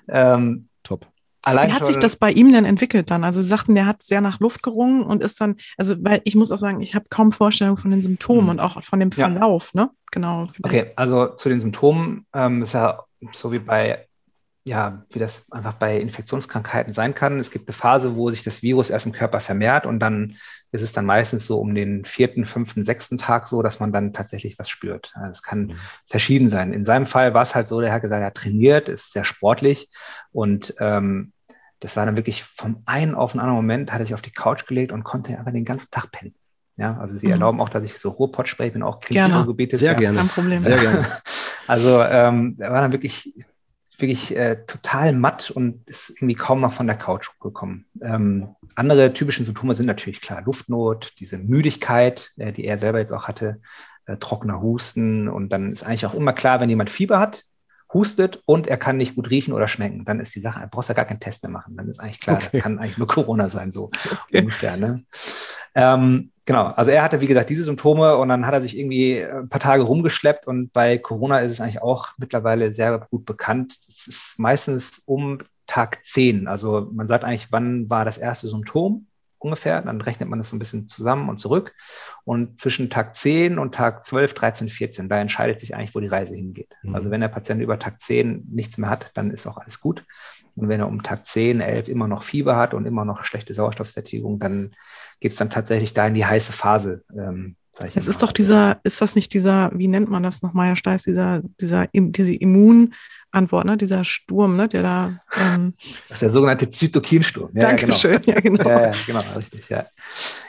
Ähm, Top. Allein Wie hat sich das bei ihm denn entwickelt dann? Also Sie sagten, der hat sehr nach Luft gerungen und ist dann, also weil ich muss auch sagen, ich habe kaum Vorstellung von den Symptomen mhm. und auch von dem Verlauf, ja. ne? Genau. Okay, also zu den Symptomen ähm, ist ja so wie bei ja, wie das einfach bei Infektionskrankheiten sein kann. Es gibt eine Phase, wo sich das Virus erst im Körper vermehrt und dann ist es dann meistens so um den vierten, fünften, sechsten Tag so, dass man dann tatsächlich was spürt. Es kann mhm. verschieden sein. In seinem Fall war es halt so, der hat gesagt, er trainiert, ist sehr sportlich und ähm, das war dann wirklich vom einen auf den anderen Moment, hat er sich auf die Couch gelegt und konnte einfach den ganzen Tag pennen. Ja, also sie mhm. erlauben auch, dass ich so Ruhrpott spreche, bin auch Risikogebiet. Sehr ja. gerne. Kein Problem. Sehr gerne. [laughs] Also ähm, er war dann wirklich wirklich äh, total matt und ist irgendwie kaum noch von der Couch gekommen. Ähm, andere typische Symptome sind natürlich klar Luftnot, diese Müdigkeit, äh, die er selber jetzt auch hatte, äh, trockener Husten und dann ist eigentlich auch immer klar, wenn jemand Fieber hat hustet und er kann nicht gut riechen oder schmecken, dann ist die Sache, du brauchst ja gar keinen Test mehr machen. Dann ist eigentlich klar, okay. das kann eigentlich nur Corona sein, so okay. ungefähr. Ne? Ähm, genau, also er hatte, wie gesagt, diese Symptome und dann hat er sich irgendwie ein paar Tage rumgeschleppt und bei Corona ist es eigentlich auch mittlerweile sehr gut bekannt. Es ist meistens um Tag 10. Also man sagt eigentlich, wann war das erste Symptom ungefähr. Dann rechnet man das so ein bisschen zusammen und zurück. Und zwischen Tag 10 und Tag 12, 13, 14, da entscheidet sich eigentlich, wo die Reise hingeht. Mhm. Also wenn der Patient über Tag 10 nichts mehr hat, dann ist auch alles gut. Und wenn er um Tag 10, 11 immer noch Fieber hat und immer noch schlechte Sauerstoffsättigung, dann geht es dann tatsächlich da in die heiße Phase. Ähm, es ist doch dieser, ist das nicht dieser, wie nennt man das nochmal, Herr Steiß, dieser, dieser, diese Immun- Antwort, ne? dieser Sturm, ne? der da. Ähm das ist der sogenannte Zytokinsturm. Ja, Dankeschön, ja, genau. Ja, genau. Ja, genau, richtig, ja.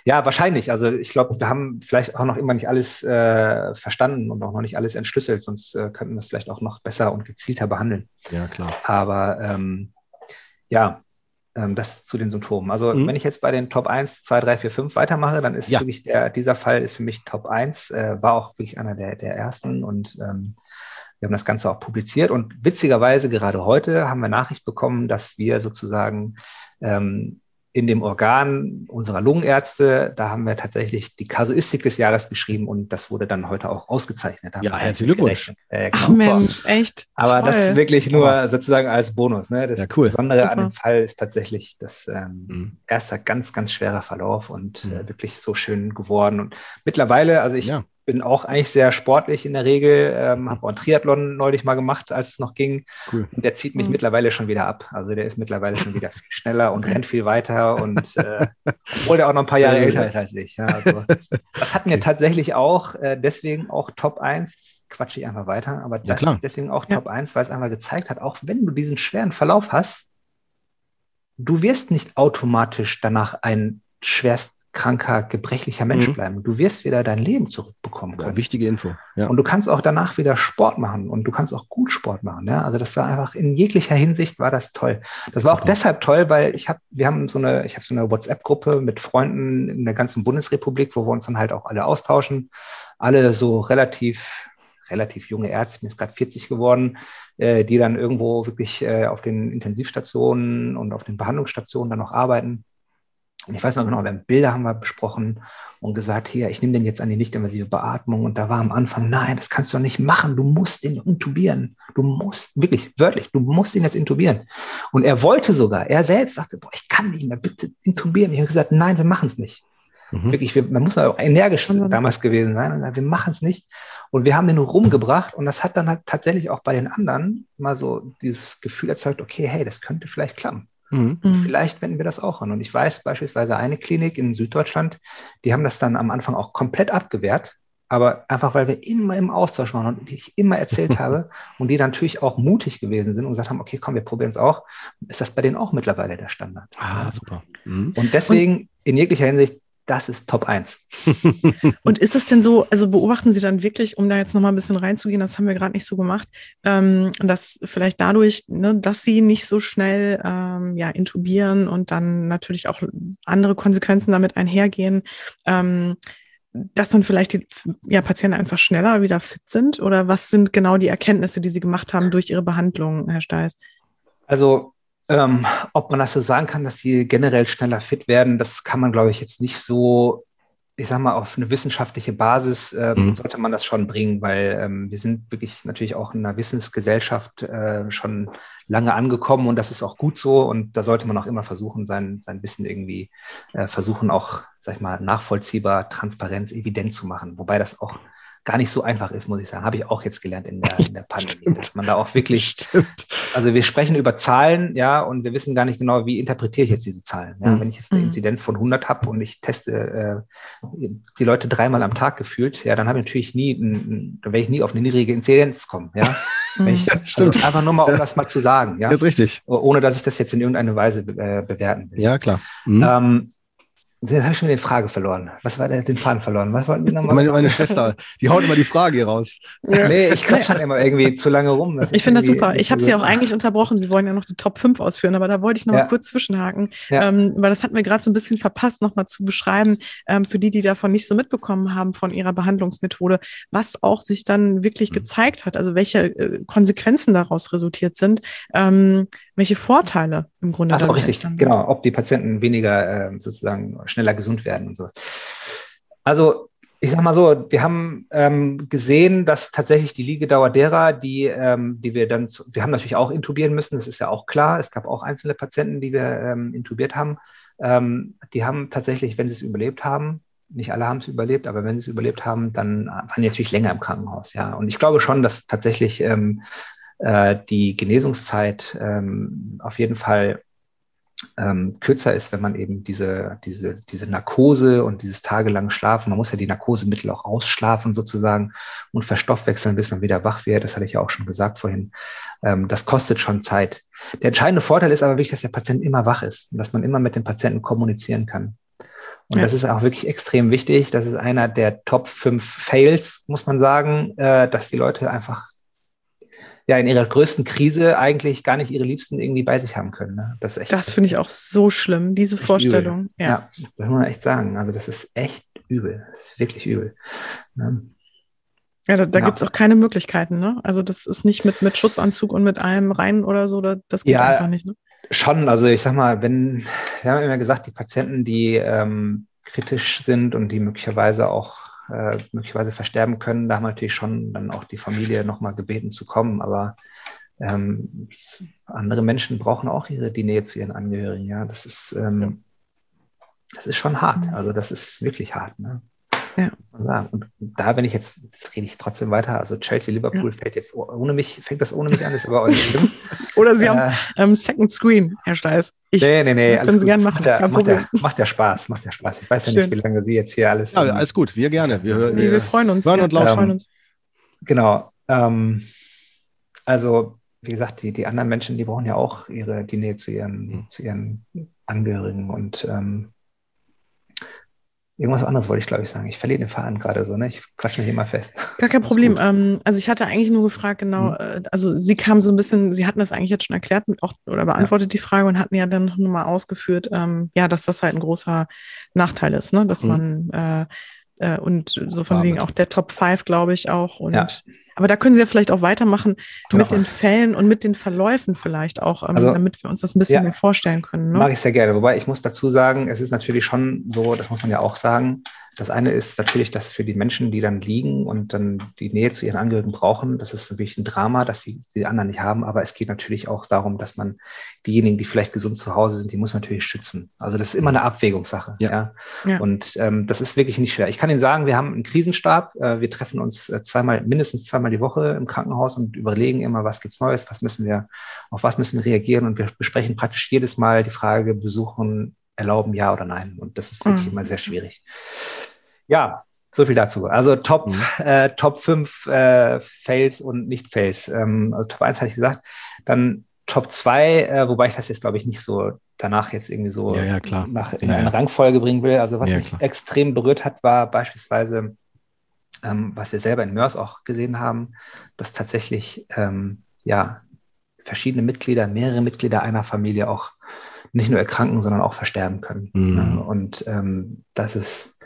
Ja, wahrscheinlich. Also ich glaube, wir haben vielleicht auch noch immer nicht alles äh, verstanden und auch noch nicht alles entschlüsselt, sonst äh, könnten wir es vielleicht auch noch besser und gezielter behandeln. Ja, klar. Aber ähm, ja, ähm, das zu den Symptomen. Also mhm. wenn ich jetzt bei den Top 1, 2, 3, 4, 5 weitermache, dann ist ja. wirklich der, dieser Fall ist für mich Top 1, äh, war auch wirklich einer der, der ersten und ähm, wir haben das Ganze auch publiziert und witzigerweise gerade heute haben wir Nachricht bekommen, dass wir sozusagen ähm, in dem Organ unserer Lungenärzte, da haben wir tatsächlich die Kasuistik des Jahres geschrieben und das wurde dann heute auch ausgezeichnet. Ja, herzlichen Glückwunsch. Äh, genau. Ach Mensch, echt. Aber toll. das ist wirklich nur Aber. sozusagen als Bonus. Ne? Das ja, cool. Besondere Super. an dem Fall ist tatsächlich das ähm, mhm. erster ganz, ganz schwerer Verlauf und mhm. äh, wirklich so schön geworden. Und mittlerweile, also ich ja bin auch eigentlich sehr sportlich in der Regel, ähm, habe auch einen Triathlon neulich mal gemacht, als es noch ging. Cool. Und der zieht mich mhm. mittlerweile schon wieder ab. Also der ist mittlerweile schon wieder viel schneller und rennt viel weiter und äh, obwohl der auch noch ein paar Jahre älter ist als ich. Ja, also, das hat mir okay. tatsächlich auch äh, deswegen auch Top 1, quatsche ich einfach weiter, aber ja, deswegen auch Top ja. 1, weil es einmal gezeigt hat, auch wenn du diesen schweren Verlauf hast, du wirst nicht automatisch danach ein schwerst kranker, gebrechlicher Mensch mhm. bleiben. Du wirst wieder dein Leben zurückbekommen können. Ja, wichtige Info. Ja. Und du kannst auch danach wieder Sport machen und du kannst auch gut Sport machen. Ja? Also das war einfach in jeglicher Hinsicht war das toll. Das war Super. auch deshalb toll, weil ich habe, wir haben so eine, ich habe so eine WhatsApp-Gruppe mit Freunden in der ganzen Bundesrepublik, wo wir uns dann halt auch alle austauschen. Alle so relativ relativ junge Ärzte, mir ist gerade 40 geworden, äh, die dann irgendwo wirklich äh, auf den Intensivstationen und auf den Behandlungsstationen dann noch arbeiten. Und ich weiß noch genau, wir haben Bilder haben wir besprochen und gesagt, hier, ich nehme den jetzt an die nicht-invasive Beatmung. Und da war am Anfang, nein, das kannst du doch nicht machen. Du musst den intubieren. Du musst, wirklich, wörtlich, du musst ihn jetzt intubieren. Und er wollte sogar, er selbst sagte, boah, ich kann nicht mehr, bitte intubieren. Ich habe gesagt, nein, wir machen es nicht. Mhm. Wirklich, wir, man muss auch energisch damals gewesen sein. Und wir machen es nicht. Und wir haben den rumgebracht. Und das hat dann halt tatsächlich auch bei den anderen mal so dieses Gefühl erzeugt, okay, hey, das könnte vielleicht klappen. Mhm. mhm. Vielleicht wenden wir das auch an. Und ich weiß beispielsweise eine Klinik in Süddeutschland, die haben das dann am Anfang auch komplett abgewehrt. Aber einfach, weil wir immer im Austausch waren und ich immer erzählt [laughs] habe und die natürlich auch mutig gewesen sind und gesagt haben, okay, komm, wir probieren es auch, ist das bei denen auch mittlerweile der Standard. Ah, super. Mhm. Und deswegen und in jeglicher Hinsicht das ist Top 1. [laughs] und ist es denn so, also beobachten Sie dann wirklich, um da jetzt nochmal ein bisschen reinzugehen, das haben wir gerade nicht so gemacht, ähm, dass vielleicht dadurch, ne, dass Sie nicht so schnell ähm, ja, intubieren und dann natürlich auch andere Konsequenzen damit einhergehen, ähm, dass dann vielleicht die ja, Patienten einfach schneller wieder fit sind? Oder was sind genau die Erkenntnisse, die Sie gemacht haben durch Ihre Behandlung, Herr Steiß? Also ähm, ob man das so sagen kann, dass sie generell schneller fit werden, das kann man, glaube ich, jetzt nicht so, ich sage mal, auf eine wissenschaftliche Basis äh, mhm. sollte man das schon bringen, weil ähm, wir sind wirklich natürlich auch in einer Wissensgesellschaft äh, schon lange angekommen und das ist auch gut so und da sollte man auch immer versuchen, sein, sein Wissen irgendwie äh, versuchen, auch, sag ich mal, nachvollziehbar, transparent, evident zu machen, wobei das auch gar nicht so einfach ist, muss ich sagen. Habe ich auch jetzt gelernt in der, in der [laughs] Pandemie, Stimmt. dass man da auch wirklich, Stimmt. also wir sprechen über Zahlen, ja, und wir wissen gar nicht genau, wie interpretiere ich jetzt diese Zahlen. Ja? Mhm. Wenn ich jetzt eine mhm. Inzidenz von 100 habe und ich teste äh, die Leute dreimal am Tag gefühlt, ja, dann habe ich natürlich nie, dann werde ich nie auf eine niedrige Inzidenz kommen, ja. Ich, ja also einfach nur mal, um das mal zu sagen, ja. Das ist richtig. Ohne, dass ich das jetzt in irgendeiner Weise äh, bewerten will. Ja, klar. Mhm. Ähm, Jetzt habe ich schon die Frage verloren. Was war denn den Faden verloren? Was wollten die nochmal? Meine, meine Schwester, die haut immer die Frage hier raus. Ja. Nee, ich quatsch dann immer irgendwie zu lange rum. Das ich finde das super. Ich habe sie auch eigentlich unterbrochen. Sie wollen ja noch die Top 5 ausführen, aber da wollte ich noch ja. mal kurz zwischenhaken, ja. ähm, weil das hatten wir gerade so ein bisschen verpasst, noch mal zu beschreiben, ähm, für die, die davon nicht so mitbekommen haben von ihrer Behandlungsmethode, was auch sich dann wirklich mhm. gezeigt hat, also welche äh, Konsequenzen daraus resultiert sind, ähm, welche Vorteile im Grunde. Ist auch richtig, genau, ob die Patienten weniger äh, sozusagen schneller gesund werden und so. Also ich sag mal so, wir haben ähm, gesehen, dass tatsächlich die Liegedauer derer, die, ähm, die wir dann, zu, wir haben natürlich auch intubieren müssen, das ist ja auch klar. Es gab auch einzelne Patienten, die wir ähm, intubiert haben. Ähm, die haben tatsächlich, wenn sie es überlebt haben, nicht alle haben es überlebt, aber wenn sie es überlebt haben, dann waren die natürlich länger im Krankenhaus. Ja, und ich glaube schon, dass tatsächlich ähm, äh, die Genesungszeit ähm, auf jeden Fall ähm, kürzer ist, wenn man eben diese, diese, diese Narkose und dieses tagelange Schlafen, man muss ja die Narkosemittel auch ausschlafen sozusagen und verstoffwechseln, bis man wieder wach wird. Das hatte ich ja auch schon gesagt vorhin. Ähm, das kostet schon Zeit. Der entscheidende Vorteil ist aber wirklich, dass der Patient immer wach ist und dass man immer mit dem Patienten kommunizieren kann. Und ja. das ist auch wirklich extrem wichtig. Das ist einer der Top 5 Fails, muss man sagen, äh, dass die Leute einfach ja in ihrer größten Krise eigentlich gar nicht ihre Liebsten irgendwie bei sich haben können. Ne? Das, das finde ich auch so schlimm, diese Vorstellung. Ja. ja. das muss man echt sagen. Also das ist echt übel. Das ist wirklich übel. Ne? Ja, da, da ja. gibt es auch keine Möglichkeiten. Ne? Also das ist nicht mit, mit Schutzanzug und mit allem rein oder so. Das geht ja, einfach nicht. Ne? Schon, also ich sag mal, wenn, wir haben immer gesagt, die Patienten, die ähm, kritisch sind und die möglicherweise auch äh, möglicherweise versterben können. Da haben wir natürlich schon dann auch die Familie nochmal gebeten zu kommen. Aber ähm, andere Menschen brauchen auch ihre, die Nähe zu ihren Angehörigen. Ja, das ist, ähm, das ist schon hart. Mhm. Also das ist wirklich hart. Ne? Ja. Sagen. Und da, wenn ich jetzt, jetzt rede ich trotzdem weiter, also Chelsea Liverpool ja. fällt jetzt ohne mich, fängt das ohne mich an, ist aber auch nicht schlimm. [laughs] Oder Sie äh, haben ähm, Second Screen, Herr Steiß. Ich, nee, nee, nee. Können Sie gerne machen. Macht ja, macht, der, macht ja Spaß, macht ja Spaß. Ich weiß ja Schön. nicht, wie lange Sie jetzt hier alles. Ja, alles gut, wir gerne. Wir, wir, wir freuen uns. Hören und lauschen. Ähm, uns. Genau. Ähm, also, wie gesagt, die, die anderen Menschen, die brauchen ja auch ihre, die Nähe zu ihren, mhm. zu ihren Angehörigen und ähm, Irgendwas anderes wollte ich, glaube ich, sagen. Ich verliere den Faden gerade so, ne? Ich quatsche mich immer fest. Gar kein [laughs] Problem. Ähm, also ich hatte eigentlich nur gefragt, genau, mhm. Äh, also Sie kamen so ein bisschen, Sie hatten das eigentlich jetzt schon erklärt auch, oder beantwortet ja. die Frage und hatten ja dann noch mal ausgeführt, ähm, ja, dass das halt ein großer Nachteil ist, ne? Dass mhm. man äh, äh, und so von wegen auch der Top 5, glaube ich, auch. Und, ja. Aber da können Sie ja vielleicht auch weitermachen genau. mit den Fällen und mit den Verläufen vielleicht auch, ähm, also, damit wir uns das ein bisschen ja, mehr vorstellen können. Ne? Mache ich sehr gerne. Wobei ich muss dazu sagen, es ist natürlich schon so, das muss man ja auch sagen, das eine ist natürlich, dass für die Menschen, die dann liegen und dann die Nähe zu ihren Angehörigen brauchen, das ist natürlich ein Drama, dass sie die anderen nicht haben. Aber es geht natürlich auch darum, dass man diejenigen, die vielleicht gesund zu Hause sind, die muss man natürlich schützen. Also das ist immer eine Abwägungssache. Ja. ja. ja. Und ähm, das ist wirklich nicht schwer. Ich kann Ihnen sagen, wir haben einen Krisenstab. Äh, wir treffen uns äh, zweimal, mindestens zweimal die Woche im Krankenhaus und überlegen immer, was gibt's Neues, was müssen wir, auf was müssen wir reagieren. Und wir besprechen praktisch jedes Mal die Frage, besuchen, erlauben, ja oder nein. Und das ist wirklich mhm. immer sehr schwierig. Ja, so viel dazu. Also Top, mhm. äh, Top 5 äh, Fails und Nicht-Fails. Ähm, also Top 1 hatte ich gesagt. Dann Top 2, äh, wobei ich das jetzt, glaube ich, nicht so danach jetzt irgendwie so ja, ja, nach, in ja, eine Rangfolge bringen will. Also was mich klar. extrem berührt hat, war beispielsweise, ähm, was wir selber in Mörs auch gesehen haben, dass tatsächlich ähm, ja, verschiedene Mitglieder, mehrere Mitglieder einer Familie auch nicht nur erkranken, sondern auch versterben können. Mhm. Und ähm, das ist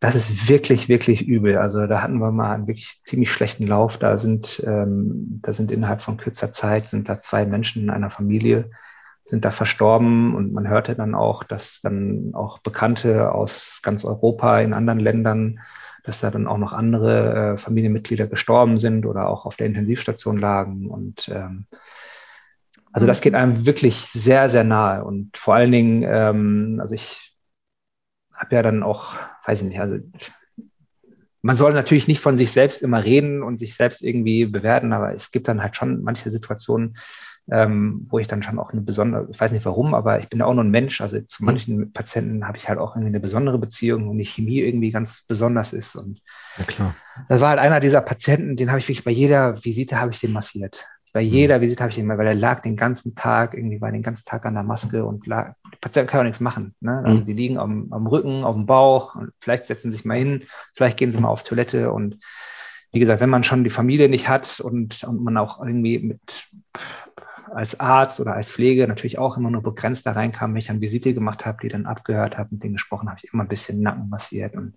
das ist wirklich, wirklich übel. Also da hatten wir mal einen wirklich ziemlich schlechten Lauf. Da sind, ähm, da sind innerhalb von kürzer Zeit sind da zwei Menschen in einer Familie sind da verstorben und man hörte dann auch, dass dann auch Bekannte aus ganz Europa in anderen Ländern, dass da dann auch noch andere äh, Familienmitglieder gestorben sind oder auch auf der Intensivstation lagen und ähm, also das geht einem wirklich sehr, sehr nahe und vor allen Dingen, ähm, also ich habe ja dann auch, weiß ich nicht, also man soll natürlich nicht von sich selbst immer reden und sich selbst irgendwie bewerten, aber es gibt dann halt schon manche Situationen, ähm, wo ich dann schon auch eine besondere, ich weiß nicht warum, aber ich bin ja auch nur ein Mensch. Also zu mhm. manchen Patienten habe ich halt auch irgendwie eine besondere Beziehung und die Chemie irgendwie ganz besonders ist. Und ja, klar. das war halt einer dieser Patienten, den habe ich wirklich bei jeder Visite habe ich den massiert bei mhm. jeder Visite habe ich ihn mal, weil er lag den ganzen Tag, irgendwie war den ganzen Tag an der Maske und lag, die Patienten können auch nichts machen. Ne? Also mhm. die liegen am, am Rücken, auf dem Bauch und vielleicht setzen sie sich mal hin, vielleicht gehen sie mal auf Toilette und wie gesagt, wenn man schon die Familie nicht hat und, und man auch irgendwie mit als Arzt oder als Pflege natürlich auch immer nur begrenzt da reinkam, wenn ich dann Visite gemacht habe, die dann abgehört habe, mit denen gesprochen habe, ich immer ein bisschen Nacken massiert und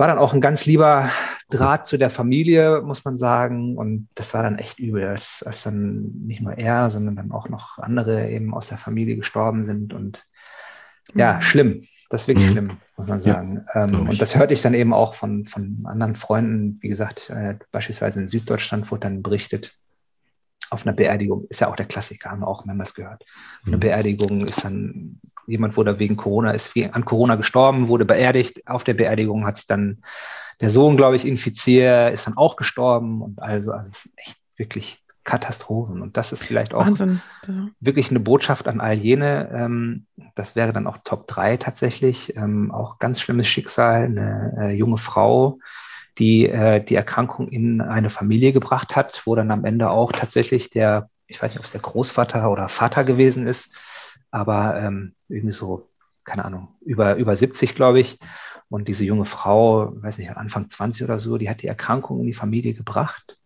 war dann auch ein ganz lieber Draht zu der Familie, muss man sagen. Und das war dann echt übel, als, als dann nicht nur er, sondern dann auch noch andere eben aus der Familie gestorben sind. Und ja, mhm. schlimm. Das ist wirklich mhm. schlimm, muss man sagen. Ja, ähm, und das hörte ich dann eben auch von, von anderen Freunden. Wie gesagt, äh, beispielsweise in Süddeutschland wurde dann berichtet, auf einer Beerdigung, ist ja auch der Klassiker, haben wir auch mehrmals gehört. Auf einer mhm. Beerdigung ist dann, jemand wurde wegen Corona, ist an Corona gestorben, wurde beerdigt. Auf der Beerdigung hat sich dann der Sohn, glaube ich, infiziert, ist dann auch gestorben und also, also es ist echt wirklich Katastrophen. Und das ist vielleicht auch Wahnsinn, ja. wirklich eine Botschaft an all jene. Ähm, das wäre dann auch Top 3 tatsächlich. Ähm, auch ganz schlimmes Schicksal, eine äh, junge Frau, die äh, die Erkrankung in eine Familie gebracht hat, wo dann am Ende auch tatsächlich der, ich weiß nicht, ob es der Großvater oder Vater gewesen ist, aber ähm, irgendwie so, keine Ahnung, über, über 70, glaube ich. Und diese junge Frau, weiß nicht, Anfang 20 oder so, die hat die Erkrankung in die Familie gebracht.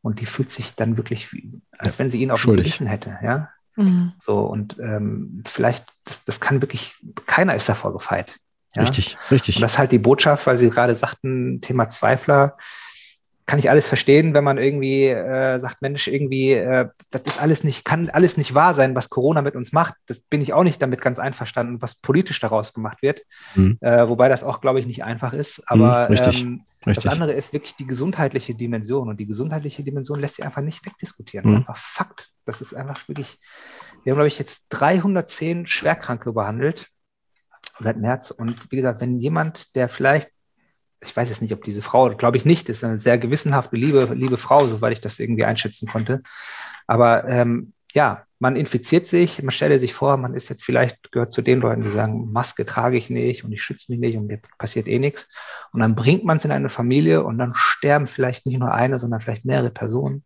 Und die fühlt sich dann wirklich, wie, als ja, wenn sie ihn auf dem Gewissen hätte, ja. Mhm. So, und ähm, vielleicht, das, das kann wirklich, keiner ist davor gefeit. Ja? Richtig, richtig. Und das ist halt die Botschaft, weil Sie gerade sagten, Thema Zweifler, kann ich alles verstehen, wenn man irgendwie äh, sagt, Mensch, irgendwie, äh, das ist alles nicht, kann alles nicht wahr sein, was Corona mit uns macht. Das bin ich auch nicht damit ganz einverstanden, was politisch daraus gemacht wird. Mhm. Äh, wobei das auch, glaube ich, nicht einfach ist. Aber mhm, richtig, ähm, richtig. das andere ist wirklich die gesundheitliche Dimension. Und die gesundheitliche Dimension lässt sich einfach nicht wegdiskutieren. Mhm. Einfach Fakt. Das ist einfach wirklich, wir haben, glaube ich, jetzt 310 Schwerkranke behandelt seit März. Und wie gesagt, wenn jemand, der vielleicht, ich weiß jetzt nicht, ob diese Frau, glaube ich nicht, ist eine sehr gewissenhafte, liebe, liebe Frau, soweit ich das irgendwie einschätzen konnte. Aber ähm, ja, man infiziert sich, man stelle sich vor, man ist jetzt vielleicht, gehört zu den Leuten, die sagen, Maske trage ich nicht und ich schütze mich nicht und mir passiert eh nichts. Und dann bringt man es in eine Familie und dann sterben vielleicht nicht nur eine, sondern vielleicht mehrere Personen.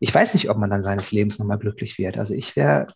Ich weiß nicht, ob man dann seines Lebens nochmal glücklich wird. Also ich wäre,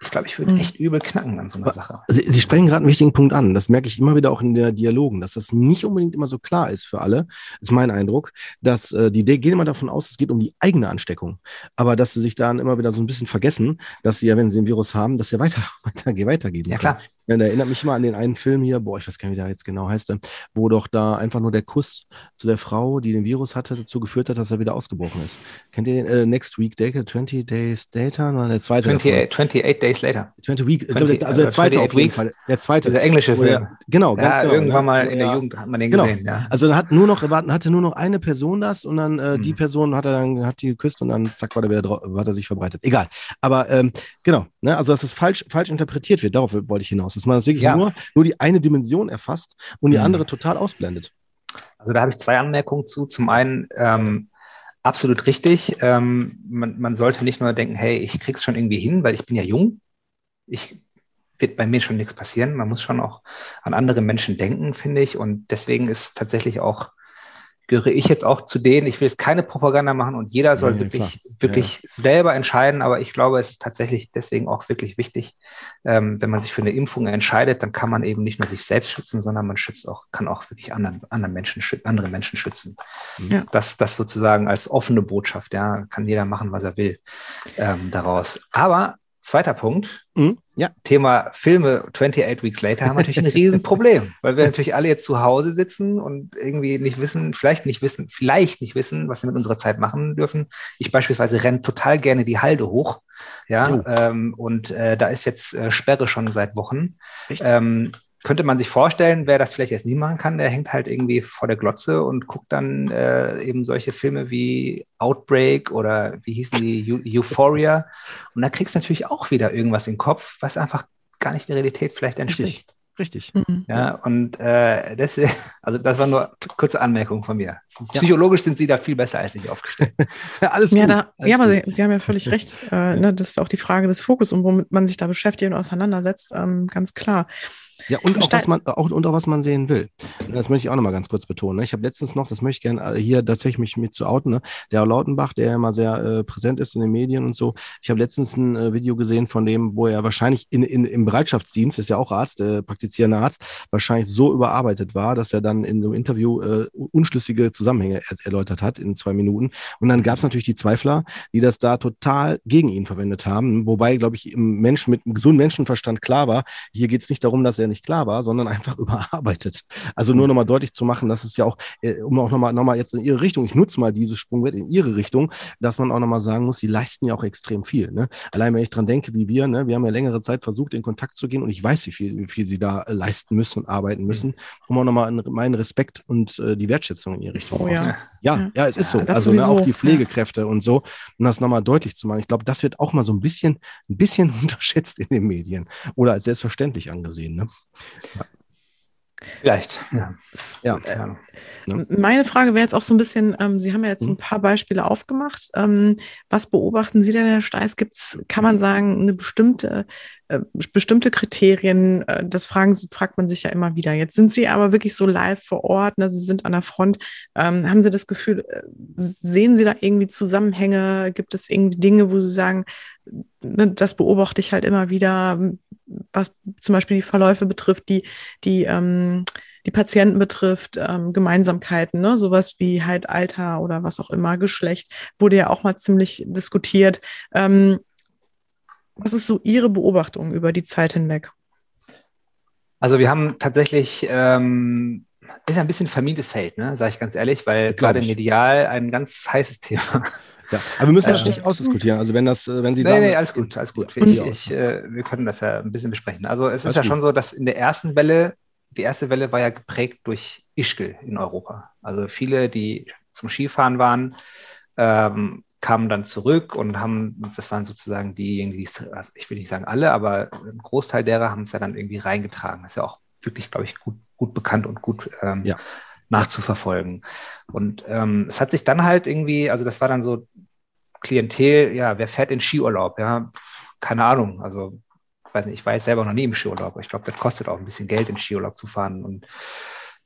ich glaube, ich würde mhm. echt übel knacken an so einer Sache. Sie, Sie sprechen gerade einen wichtigen Punkt an. Das merke ich immer wieder auch in der Dialogen, dass das nicht unbedingt immer so klar ist für alle, ist mein Eindruck, dass äh, die gehen immer davon aus, es geht um die eigene Ansteckung. Aber dass sie sich dann immer wieder so ein bisschen vergessen, dass sie ja, wenn sie ein Virus haben, dass sie weiter, [laughs] weiter, weitergeben. Ja, klar. Ja, der erinnert mich mal an den einen Film hier, boah, ich weiß gar nicht, wie der jetzt genau heißt, wo doch da einfach nur der Kuss zu der Frau, die den Virus hatte, dazu geführt hat, dass er wieder ausgebrochen ist. Kennt ihr den äh, Next Week Day, 20 Days Later? Oder der zweite 28, 28 Days Later. 20 Week, 20, also der zweite auf jeden Fall. Der zweite. Der englische Film. Der, genau, ganz ja, genau. Irgendwann mal in der Jugend hat man den genau. gesehen, ja. Also dann hat nur noch, hatte nur noch eine Person das und dann äh, hm. die Person hat er dann, hat die geküsst und dann zack, war der wieder hat er sich verbreitet. Egal. Aber ähm, genau, ne? also dass es falsch, falsch interpretiert wird, darauf wollte ich hinaus. Dass man das wirklich ja. nur nur die eine Dimension erfasst und die mhm. andere total ausblendet. Also da habe ich zwei Anmerkungen zu. Zum einen, ähm, absolut richtig. Ähm, man, man, sollte nicht nur denken, hey, ich krieg's schon irgendwie hin, weil ich bin ja jung. Ich wird bei mir schon nichts passieren. Man muss schon auch an andere Menschen denken, finde ich. Und deswegen ist tatsächlich auch gehöre ich jetzt auch zu denen, ich will jetzt keine Propaganda machen und jeder soll ja, wirklich, wirklich ja. selber entscheiden, aber ich glaube, es ist tatsächlich deswegen auch wirklich wichtig, ähm, wenn man sich für eine Impfung entscheidet, dann kann man eben nicht nur sich selbst schützen, sondern man schützt auch, kann auch wirklich anderen, anderen Menschen, andere Menschen schützen. Ja. Das, das sozusagen als offene Botschaft, ja, kann jeder machen, was er will ähm, daraus. Aber Zweiter Punkt. Mhm, ja. Thema Filme 28 Weeks Later haben natürlich ein Riesenproblem, [laughs] weil wir natürlich alle jetzt zu Hause sitzen und irgendwie nicht wissen, vielleicht nicht wissen, vielleicht nicht wissen, was wir mit unserer Zeit machen dürfen. Ich beispielsweise renne total gerne die Halde hoch. Ja, oh. ähm, und äh, da ist jetzt äh, Sperre schon seit Wochen. Echt? Ähm, könnte man sich vorstellen, wer das vielleicht jetzt nie machen kann, der hängt halt irgendwie vor der Glotze und guckt dann äh, eben solche Filme wie Outbreak oder wie hießen die, Eu Euphoria. Und da kriegst du natürlich auch wieder irgendwas im Kopf, was einfach gar nicht der Realität vielleicht entspricht. Richtig. Mhm. Ja, und äh, das, [laughs] also das war nur eine kurze Anmerkung von mir. Psychologisch ja. sind Sie da viel besser als ich aufgestellt. [laughs] ja, alles gut. Ja, da, alles ja aber Sie, Sie, haben ja völlig recht. Äh, ne, das ist auch die Frage des Fokus und womit man sich da beschäftigt und auseinandersetzt, ähm, ganz klar. Ja, und auch, was man, auch, und auch was man sehen will. Das möchte ich auch nochmal ganz kurz betonen. Ne? Ich habe letztens noch, das möchte ich gerne äh, hier tatsächlich mich mit zu outen, ne? der Lautenbach, der immer sehr äh, präsent ist in den Medien und so. Ich habe letztens ein äh, Video gesehen von dem, wo er wahrscheinlich in, in, im Bereitschaftsdienst, ist ja auch Arzt, äh, praktizierender Arzt, wahrscheinlich so überarbeitet war, dass er dann in einem Interview äh, unschlüssige Zusammenhänge er erläutert hat in zwei Minuten. Und dann gab es natürlich die Zweifler, die das da total gegen ihn verwendet haben. Wobei, glaube ich, im Menschen mit einem gesunden Menschenverstand klar war, hier geht es nicht darum, dass er nicht klar war, sondern [laughs] einfach überarbeitet. Also nur nochmal deutlich zu machen, dass es ja auch, äh, um auch nochmal noch mal jetzt in ihre Richtung, ich nutze mal dieses Sprungbrett in ihre Richtung, dass man auch nochmal sagen muss, sie leisten ja auch extrem viel. Ne? Allein wenn ich dran denke, wie wir, ne, wir haben ja längere Zeit versucht, in Kontakt zu gehen und ich weiß, wie viel, wie viel sie da äh, leisten müssen und arbeiten müssen, um auch nochmal meinen Respekt und äh, die Wertschätzung in ihre Richtung oh, ja. ja. ja, es ist so. also ne, auch die Pflegekräfte und so, um das nochmal deutlich zu machen. Ich glaube, das wird auch mal so ein bisschen, ein bisschen [laughs] unterschätzt in den Medien oder als selbstverständlich angesehen. Ne? Vielleicht, ja. ja. ja. Meine Frage wäre jetzt auch so ein bisschen, ähm, Sie haben ja jetzt ein mhm. paar Beispiele aufgemacht. Ähm, was beobachten Sie denn, Herr Steiß? Gibt's, kann man sagen, eine bestimmte, äh, bestimmte Kriterien? Äh, das fragen, fragt man sich ja immer wieder. Jetzt sind Sie aber wirklich so live vor Ort, ne? Sie sind an der Front. Ähm, haben Sie das Gefühl, äh, sehen Sie da irgendwie Zusammenhänge? Gibt es irgendwie Dinge, wo Sie sagen, das beobachte ich halt immer wieder, was zum Beispiel die Verläufe betrifft, die, die, ähm, die Patienten betrifft, ähm, Gemeinsamkeiten, ne? sowas wie halt Alter oder was auch immer, Geschlecht, wurde ja auch mal ziemlich diskutiert. Ähm, was ist so Ihre Beobachtung über die Zeit hinweg? Also wir haben tatsächlich, ähm, ist ein bisschen vermintes Feld, ne? sage ich ganz ehrlich, weil gerade medial ein ganz heißes [laughs] Thema. Ja, aber wir müssen das nicht ausdiskutieren. Also wenn das, äh, wenn Sie nee, sagen. Nee, alles gut, alles gut. Ich, ich, äh, wir können das ja ein bisschen besprechen. Also es ist ja gut. schon so, dass in der ersten Welle, die erste Welle war ja geprägt durch Ischgl in Europa. Also viele, die zum Skifahren waren, ähm, kamen dann zurück und haben, das waren sozusagen diejenigen, die, also ich will nicht sagen alle, aber ein Großteil derer haben es ja dann irgendwie reingetragen. Das ist ja auch wirklich, glaube ich, gut, gut bekannt und gut ähm, ja nachzuverfolgen. Und ähm, es hat sich dann halt irgendwie, also das war dann so Klientel, ja, wer fährt in Skiurlaub? Ja, keine Ahnung. Also, weiß nicht, ich war jetzt selber noch nie im Skiurlaub, ich glaube, das kostet auch ein bisschen Geld, in Skiurlaub zu fahren. Und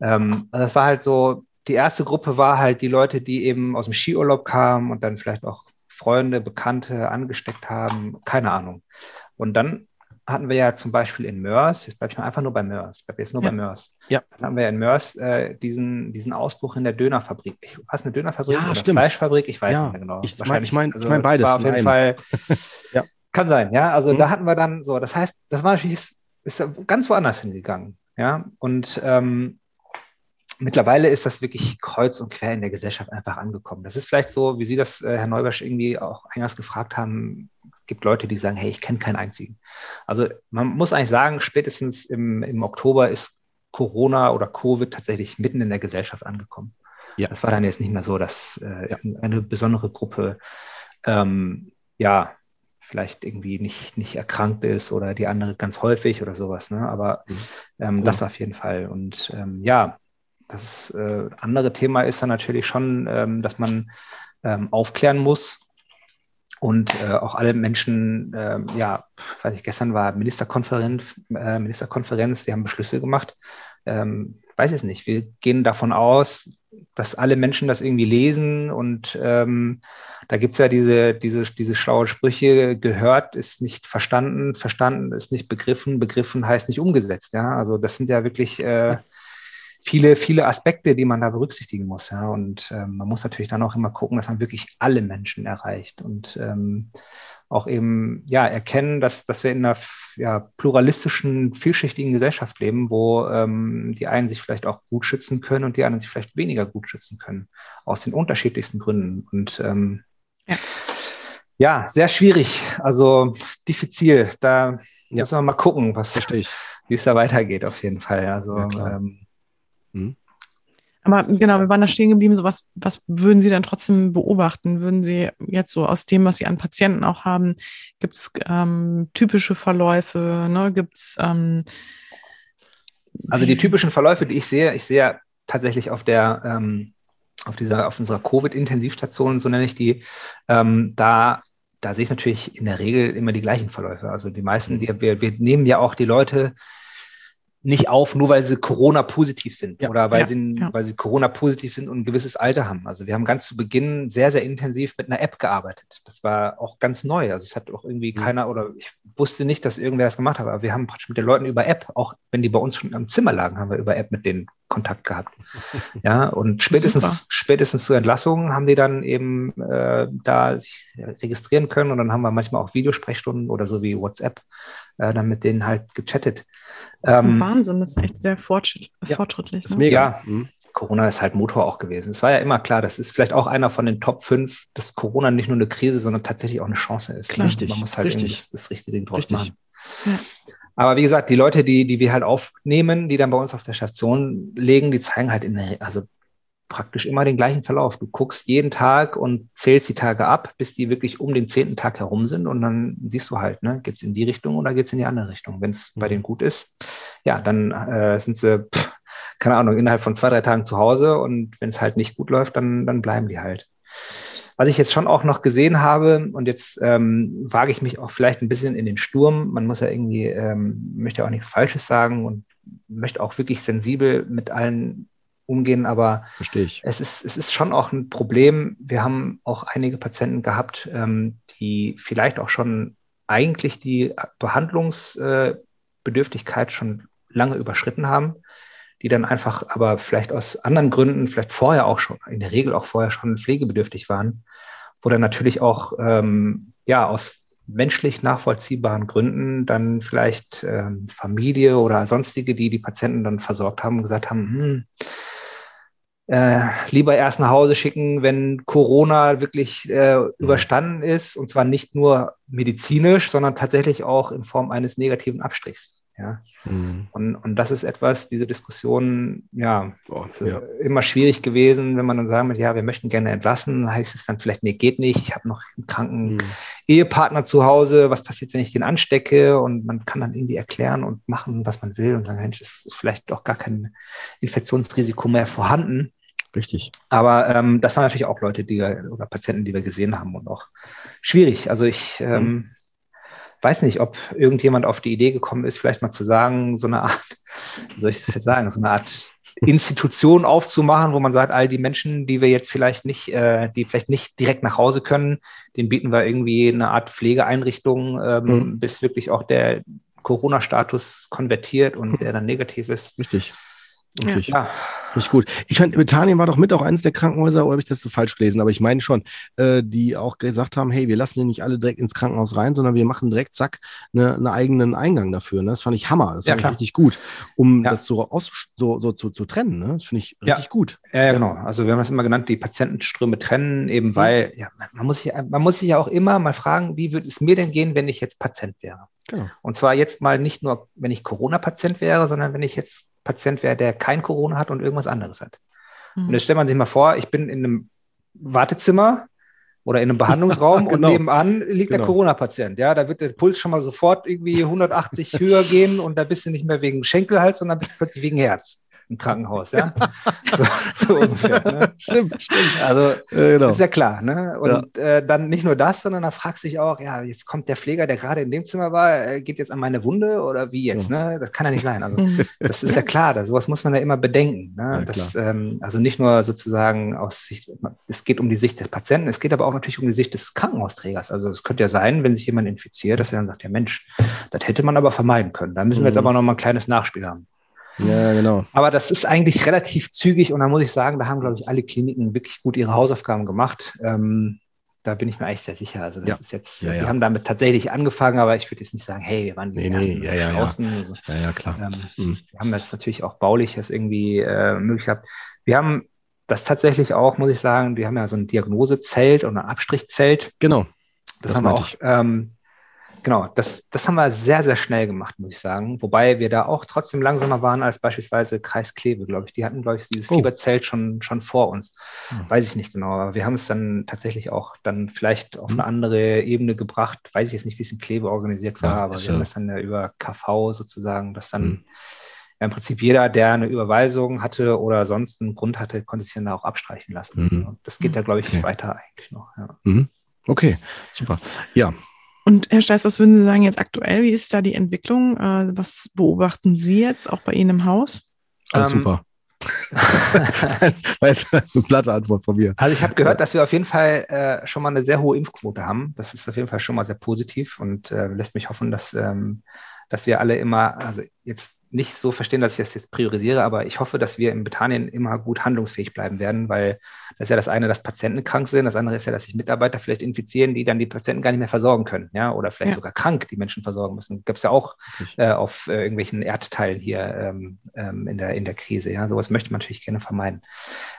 ähm, also das war halt so, die erste Gruppe war halt die Leute, die eben aus dem Skiurlaub kamen und dann vielleicht auch Freunde, Bekannte angesteckt haben, keine Ahnung. Und dann hatten wir ja zum Beispiel in Mörs, jetzt bleibe ich mal einfach nur bei Mörs, bleibe jetzt nur ja. bei Mörs. Ja. Dann haben wir ja in Mörs äh, diesen, diesen Ausbruch in der Dönerfabrik. Ich, was eine Dönerfabrik ja, oder stimmt. Fleischfabrik? Ich weiß ja. nicht mehr genau. Ich meine ich mein, also, ich mein beides. War auf jeden Fall, [laughs] ja. kann sein, ja. Also mhm. da hatten wir dann so, das heißt, das war natürlich, ist, ist ganz woanders hingegangen. Ja. Und ähm, mittlerweile ist das wirklich kreuz und quer in der Gesellschaft einfach angekommen. Das ist vielleicht so, wie Sie das, äh, Herr Neubersch, irgendwie auch eingangs gefragt haben, es gibt Leute, die sagen, hey, ich kenne keinen einzigen. Also man muss eigentlich sagen, spätestens im, im Oktober ist Corona oder Covid tatsächlich mitten in der Gesellschaft angekommen. Ja. Das war dann jetzt nicht mehr so, dass äh, ja. eine besondere Gruppe ähm, ja vielleicht irgendwie nicht, nicht erkrankt ist oder die andere ganz häufig oder sowas. Ne? Aber mhm. ähm, das auf jeden Fall. Und ähm, ja, das äh, andere Thema ist dann natürlich schon, ähm, dass man ähm, aufklären muss und äh, auch alle Menschen, äh, ja, weiß ich, gestern war Ministerkonferenz, äh, Ministerkonferenz, die haben Beschlüsse gemacht. Ähm, weiß ich nicht, wir gehen davon aus, dass alle Menschen das irgendwie lesen und ähm, da gibt es ja diese, diese, diese schlaue Sprüche, gehört ist nicht verstanden, verstanden ist nicht begriffen, begriffen heißt nicht umgesetzt. Ja, also das sind ja wirklich äh, viele, viele Aspekte, die man da berücksichtigen muss. Ja. Und ähm, man muss natürlich dann auch immer gucken, dass man wirklich alle Menschen erreicht und ähm, auch eben ja, erkennen, dass, dass wir in einer ja, pluralistischen, vielschichtigen Gesellschaft leben, wo ähm, die einen sich vielleicht auch gut schützen können und die anderen sich vielleicht weniger gut schützen können, aus den unterschiedlichsten Gründen. Und ähm, ja. ja. sehr schwierig, also diffizil. Da ja. müssen wir mal gucken, was, wie es da weitergeht, auf jeden Fall. Also ja, ähm, hm? Aber genau, wir waren da stehen geblieben. So was, was würden Sie dann trotzdem beobachten? Würden Sie jetzt so aus dem, was Sie an Patienten auch haben, gibt es ähm, typische Verläufe? Ne? Gibt es ähm, also die typischen Verläufe, die ich sehe, ich sehe tatsächlich auf der ähm, auf dieser auf unserer Covid-Intensivstation, so nenne ich die, ähm, da da sehe ich natürlich in der Regel immer die gleichen Verläufe. Also die meisten, die, wir, wir nehmen ja auch die Leute nicht auf, nur weil sie Corona-positiv sind Ja, oder weil, ja, sie, ja. weil sie Corona-positiv sind und ein gewisses Alter haben. Also wir haben ganz zu Beginn sehr, sehr intensiv mit einer App gearbeitet. Das war auch ganz neu. Also es hat auch irgendwie Mhm. keiner oder ich wusste nicht, dass irgendwer das gemacht hat, aber wir haben praktisch mit den Leuten über App, auch wenn die bei uns schon am Zimmer lagen, haben wir über App mit denen Kontakt gehabt. [laughs] Ja, und spätestens, Super. spätestens zur Entlassung haben die dann eben äh, da sich registrieren können und dann haben wir manchmal auch Videosprechstunden oder so wie WhatsApp äh, dann mit denen halt gechattet. Ähm, Wahnsinn, das ist echt sehr fortschritt, Ja, fortschrittlich. Ne? mega. Ja. Mhm. Corona ist halt Motor auch gewesen. Es war ja immer klar, das ist vielleicht auch einer von den Top 5, dass Corona nicht nur eine Krise, sondern tatsächlich auch eine Chance ist. Klar. Ne? Richtig, Man muss halt richtig. irgendwie das, das richtige draus Richtig. machen. Ja. Aber wie gesagt, die Leute, die, die wir halt aufnehmen, die dann bei uns auf der Station legen, die zeigen halt in der, also praktisch immer den gleichen Verlauf. Du guckst jeden Tag und zählst die Tage ab, bis die wirklich um den zehnten Tag herum sind und dann siehst du halt, ne, geht es in die Richtung oder geht es in die andere Richtung. Wenn es bei Mhm. denen gut ist, ja, dann äh, sind sie, pff, keine Ahnung, innerhalb von zwei, drei Tagen zu Hause und wenn es halt nicht gut läuft, dann, dann bleiben die halt. Was ich jetzt schon auch noch gesehen habe, und jetzt ähm, wage ich mich auch vielleicht ein bisschen in den Sturm, man muss ja irgendwie, ähm, möchte auch nichts Falsches sagen und möchte auch wirklich sensibel mit allen umgehen, aber Verstehe ich. es ist, es ist schon auch ein Problem. Wir haben auch einige Patienten gehabt, ähm, die vielleicht auch schon eigentlich die Behandlungsbedürftigkeit schon lange überschritten haben, die dann einfach aber vielleicht aus anderen Gründen, vielleicht vorher auch schon, in der Regel auch vorher schon pflegebedürftig waren, wo dann natürlich auch ähm, ja aus menschlich nachvollziehbaren Gründen dann vielleicht ähm, Familie oder sonstige, die die Patienten dann versorgt haben, gesagt haben, hm, äh, lieber erst nach Hause schicken, wenn Corona wirklich äh, überstanden ist und zwar nicht nur medizinisch, sondern tatsächlich auch in Form eines negativen Abstrichs. Ja, Mhm. und, und das ist etwas, diese Diskussion, ja, Boah, ist, ja. äh, immer schwierig gewesen, wenn man dann sagen wird, ja, wir möchten gerne entlassen, heißt es dann vielleicht, nee, geht nicht, ich habe noch einen kranken Mhm. Ehepartner zu Hause, was passiert, wenn ich den anstecke? Und man kann dann irgendwie erklären und machen, was man will und sagen, Mensch, ist vielleicht doch gar kein Infektionsrisiko mehr vorhanden. Richtig. Aber ähm, das waren natürlich auch Leute, die wir, oder Patienten, die wir gesehen haben und auch schwierig. Also ich ähm, weiß nicht, ob irgendjemand auf die Idee gekommen ist, vielleicht mal zu sagen, so eine Art, wie soll ich das jetzt sagen, so eine Art Institution aufzumachen, wo man sagt, all die Menschen, die wir jetzt vielleicht nicht, äh, die vielleicht nicht direkt nach Hause können, denen bieten wir irgendwie eine Art Pflegeeinrichtung, ähm, Mhm. bis wirklich auch der Corona-Status konvertiert und [laughs] der dann negativ ist. Richtig. Ja. Richtig. Ja, Richtig gut. Ich fand, Bethanien war doch mit auch eines der Krankenhäuser, oder habe ich das so falsch gelesen? Aber ich meine schon, äh, die auch gesagt haben, hey, wir lassen die nicht alle direkt ins Krankenhaus rein, sondern wir machen direkt, zack, eine, einen eigenen Eingang dafür. Ne? Das fand ich Hammer. Das Ja, fand ich klar. richtig gut, um Ja. das so, aus, so, so zu, zu trennen. Ne? Das finde ich Ja. richtig gut. Ja, ja, genau. Also wir haben es immer genannt, die Patientenströme trennen, eben weil, ja, man- man muss sich, man muss sich ja auch immer mal fragen, wie würde es mir denn gehen, wenn ich jetzt Patient wäre? Genau. Und zwar jetzt mal nicht nur, wenn ich Corona-Patient wäre, sondern wenn ich jetzt Patient wäre, der kein Corona hat und irgendwas anderes hat. Mhm. Und jetzt stellt man sich mal vor, ich bin in einem Wartezimmer oder in einem Behandlungsraum [laughs] Genau. und nebenan liegt der Genau. Corona-Patient. Ja, da wird der Puls schon mal sofort irgendwie 180 [laughs] höher gehen und da bist du nicht mehr wegen Schenkelhals, sondern bist du plötzlich wegen Herz im Krankenhaus. Ja, [laughs] so, so ungefähr. Ne? Stimmt, stimmt. Also Äh, genau. ist ja klar, ne? Und äh, dann nicht nur das, sondern da fragst du dich auch, ja, jetzt kommt der Pfleger, der gerade in dem Zimmer war, äh, geht jetzt an meine Wunde oder wie jetzt, ne? Das kann ja nicht sein. Also [laughs] das ist ja klar, das, sowas muss man ja immer bedenken. Ne? Ja, das, ähm, also nicht nur sozusagen aus Sicht, es geht um die Sicht des Patienten, es geht aber auch natürlich um die Sicht des Krankenhausträgers. Also es könnte ja sein, wenn sich jemand infiziert, dass er dann sagt, ja Mensch, das hätte man aber vermeiden können. Da müssen wir jetzt Mhm. aber noch mal ein kleines Nachspiel haben. Ja, genau. Aber das ist eigentlich relativ zügig und da muss ich sagen, da haben, glaube ich, alle Kliniken wirklich gut ihre Hausaufgaben gemacht. Ähm, da bin ich mir eigentlich sehr sicher. Also das Ja. ist jetzt, Ja, wir ja. haben damit tatsächlich angefangen, aber ich würde jetzt nicht sagen, hey, wir waren die Nee, nee, ersten ja, ja, ja. draußen. Also, Ja, ja, klar. ähm, Mhm. wir haben jetzt natürlich auch baulich das irgendwie äh, möglich gehabt. Wir haben das tatsächlich auch, muss ich sagen, wir haben ja so ein Diagnosezelt und ein Abstrichzelt. Genau. Das, Das haben wir auch, ähm, genau, das, das haben wir sehr, sehr schnell gemacht, muss ich sagen. Wobei wir da auch trotzdem langsamer waren als beispielsweise Kreis Kleve, glaube ich. Die hatten, glaube ich, dieses Oh. Fieberzelt schon, schon vor uns. Hm. Weiß ich nicht genau, aber wir haben es dann tatsächlich auch dann vielleicht auf Hm. eine andere Ebene gebracht. Weiß ich jetzt nicht, wie es in Kleve organisiert war, Ja, aber wir ja- haben das dann ja über KV sozusagen, dass dann Hm. ja, im Prinzip jeder, der eine Überweisung hatte oder sonst einen Grund hatte, konnte sich dann da auch abstreichen lassen. Mhm. Und das geht ja, glaube ich, Okay. weiter eigentlich noch. Mhm. Okay, super. Ja, Und Herr Steiß, was würden Sie sagen jetzt aktuell? Wie ist da die Entwicklung? Äh, was beobachten Sie jetzt auch bei Ihnen im Haus? Alles ähm, super. [laughs] [laughs] eine platte Antwort von mir. Also ich habe gehört, dass wir auf jeden Fall äh, schon mal eine sehr hohe Impfquote haben. Das ist auf jeden Fall schon mal sehr positiv und äh, lässt mich hoffen, dass, ähm, dass wir alle immer, also jetzt nicht so verstehen, dass ich das jetzt priorisiere, aber ich hoffe, dass wir in Britannien immer gut handlungsfähig bleiben werden, weil das ist ja das eine, dass Patienten krank sind, das andere ist ja, dass sich Mitarbeiter vielleicht infizieren, die dann die Patienten gar nicht mehr versorgen können, ja, oder vielleicht ja. sogar krank die Menschen versorgen müssen. Gab es ja auch äh, auf äh, irgendwelchen Erdteilen hier ähm, ähm, in, der, in der Krise, ja, sowas möchte man natürlich gerne vermeiden.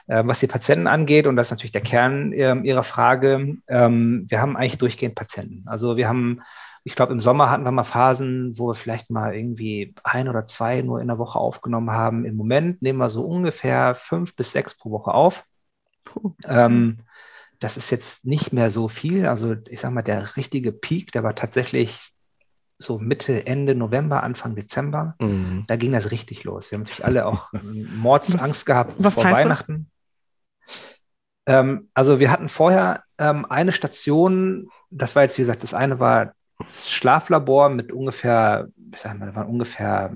Äh, was die Patienten angeht, und das ist natürlich der Kern ähm, Ihrer Frage, ähm, wir haben eigentlich durchgehend Patienten. Also wir haben ich glaube, im Sommer hatten wir mal Phasen, wo wir vielleicht mal irgendwie ein oder zwei nur in der Woche aufgenommen haben. Im Moment nehmen wir so ungefähr fünf bis sechs pro Woche auf. Ähm, das ist jetzt nicht mehr so viel. Also ich sage mal, der richtige Peak, der war tatsächlich so Mitte, Ende November, Anfang Dezember. Mhm. Da ging das richtig los. Wir haben natürlich alle auch [laughs] Mordsangst gehabt was vor Weihnachten. Ähm, also wir hatten vorher ähm, eine Station, das war jetzt, wie gesagt, das eine war Schlaflabor mit ungefähr, ich sag mal, waren ungefähr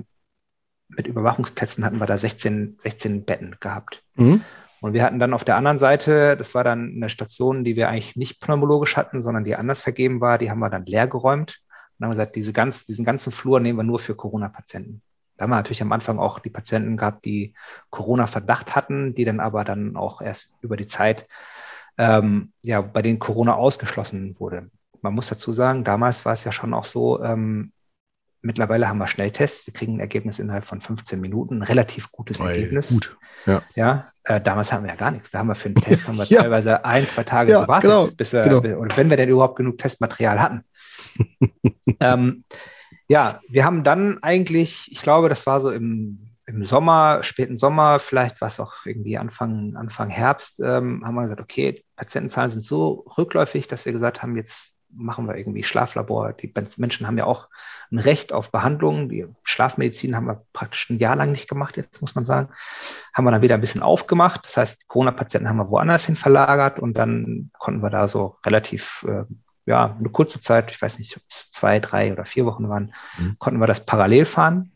mit Überwachungsplätzen hatten wir da 16, 16 Betten gehabt. Mhm. Und wir hatten dann auf der anderen Seite, das war dann eine Station, die wir eigentlich nicht pneumologisch hatten, sondern die anders vergeben war, die haben wir dann leer geräumt und haben gesagt, diese ganz, diesen ganzen Flur nehmen wir nur für Corona-Patienten. Da haben wir natürlich am Anfang auch die Patienten gehabt, die Corona-Verdacht hatten, die dann aber dann auch erst über die Zeit, ähm, ja, bei denen Corona ausgeschlossen wurde man muss dazu sagen, damals war es ja schon auch so, ähm, mittlerweile haben wir Schnelltests, wir kriegen ein Ergebnis innerhalb von 15 Minuten, ein relativ gutes Ey, Ergebnis. Gut. Ja, ja äh, damals haben wir ja gar nichts. Da haben wir für einen Test haben wir [laughs] ja. teilweise ein, zwei Tage ja, gewartet, genau, bis wir, genau. oder wenn wir denn überhaupt genug Testmaterial hatten. [laughs] ähm, ja, wir haben dann eigentlich, ich glaube, das war so im, im Sommer, späten Sommer, vielleicht war es auch irgendwie Anfang, Anfang Herbst, ähm, haben wir gesagt, okay, Patientenzahlen sind so rückläufig, dass wir gesagt haben, jetzt machen wir irgendwie Schlaflabor. Die Menschen haben ja auch ein Recht auf Behandlung. Die Schlafmedizin haben wir praktisch ein Jahr lang nicht gemacht, jetzt muss man sagen. Haben wir dann wieder ein bisschen aufgemacht. Das heißt, Corona-Patienten haben wir woanders hin verlagert und dann konnten wir da so relativ, äh, ja, eine kurze Zeit, ich weiß nicht, ob es zwei, drei oder vier Wochen waren, mhm. konnten wir das parallel fahren.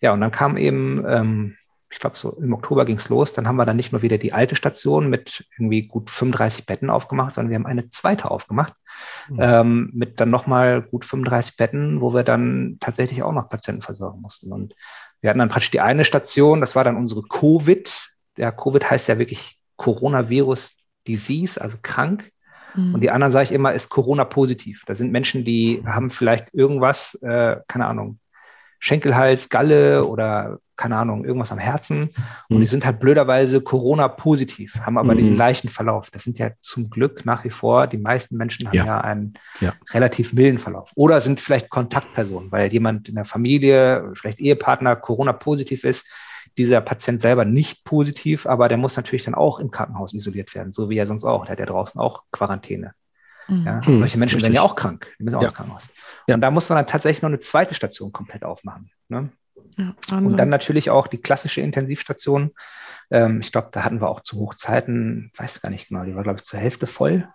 Ja, und dann kam eben ähm, ich glaube, so im Oktober ging es los. Dann haben wir dann nicht nur wieder die alte Station mit irgendwie gut 35 Betten aufgemacht, sondern wir haben eine zweite aufgemacht mhm. ähm, mit dann nochmal gut 35 Betten, wo wir dann tatsächlich auch noch Patienten versorgen mussten. Und wir hatten dann praktisch die eine Station, das war dann unsere Covid. Ja, Covid heißt ja wirklich Coronavirus Disease, also krank. Mhm. Und die anderen, sage ich immer, ist Corona positiv. Da sind Menschen, die haben vielleicht irgendwas, äh, keine Ahnung, Schenkelhals, Galle oder keine Ahnung, irgendwas am Herzen. Und mhm. die sind halt blöderweise Corona-positiv, haben aber mhm. diesen leichten Verlauf. Das sind ja zum Glück nach wie vor, die meisten Menschen haben ja, ja einen ja. relativ milden Verlauf. Oder sind vielleicht Kontaktpersonen, weil jemand in der Familie, vielleicht Ehepartner Corona-positiv ist, dieser Patient selber nicht positiv, aber der muss natürlich dann auch im Krankenhaus isoliert werden, so wie er sonst auch. Der hat ja draußen auch Quarantäne. Mhm. Ja, mhm. solche Menschen Richtig. werden ja auch krank, die müssen auch ja. ins Krankenhaus. Ja. Und da muss man dann tatsächlich noch eine zweite Station komplett aufmachen. Ne? Ja, und dann natürlich auch die klassische Intensivstation. Ähm, ich glaube, da hatten wir auch zu Hochzeiten, weiß gar nicht genau, die war, glaube ich, zur Hälfte voll,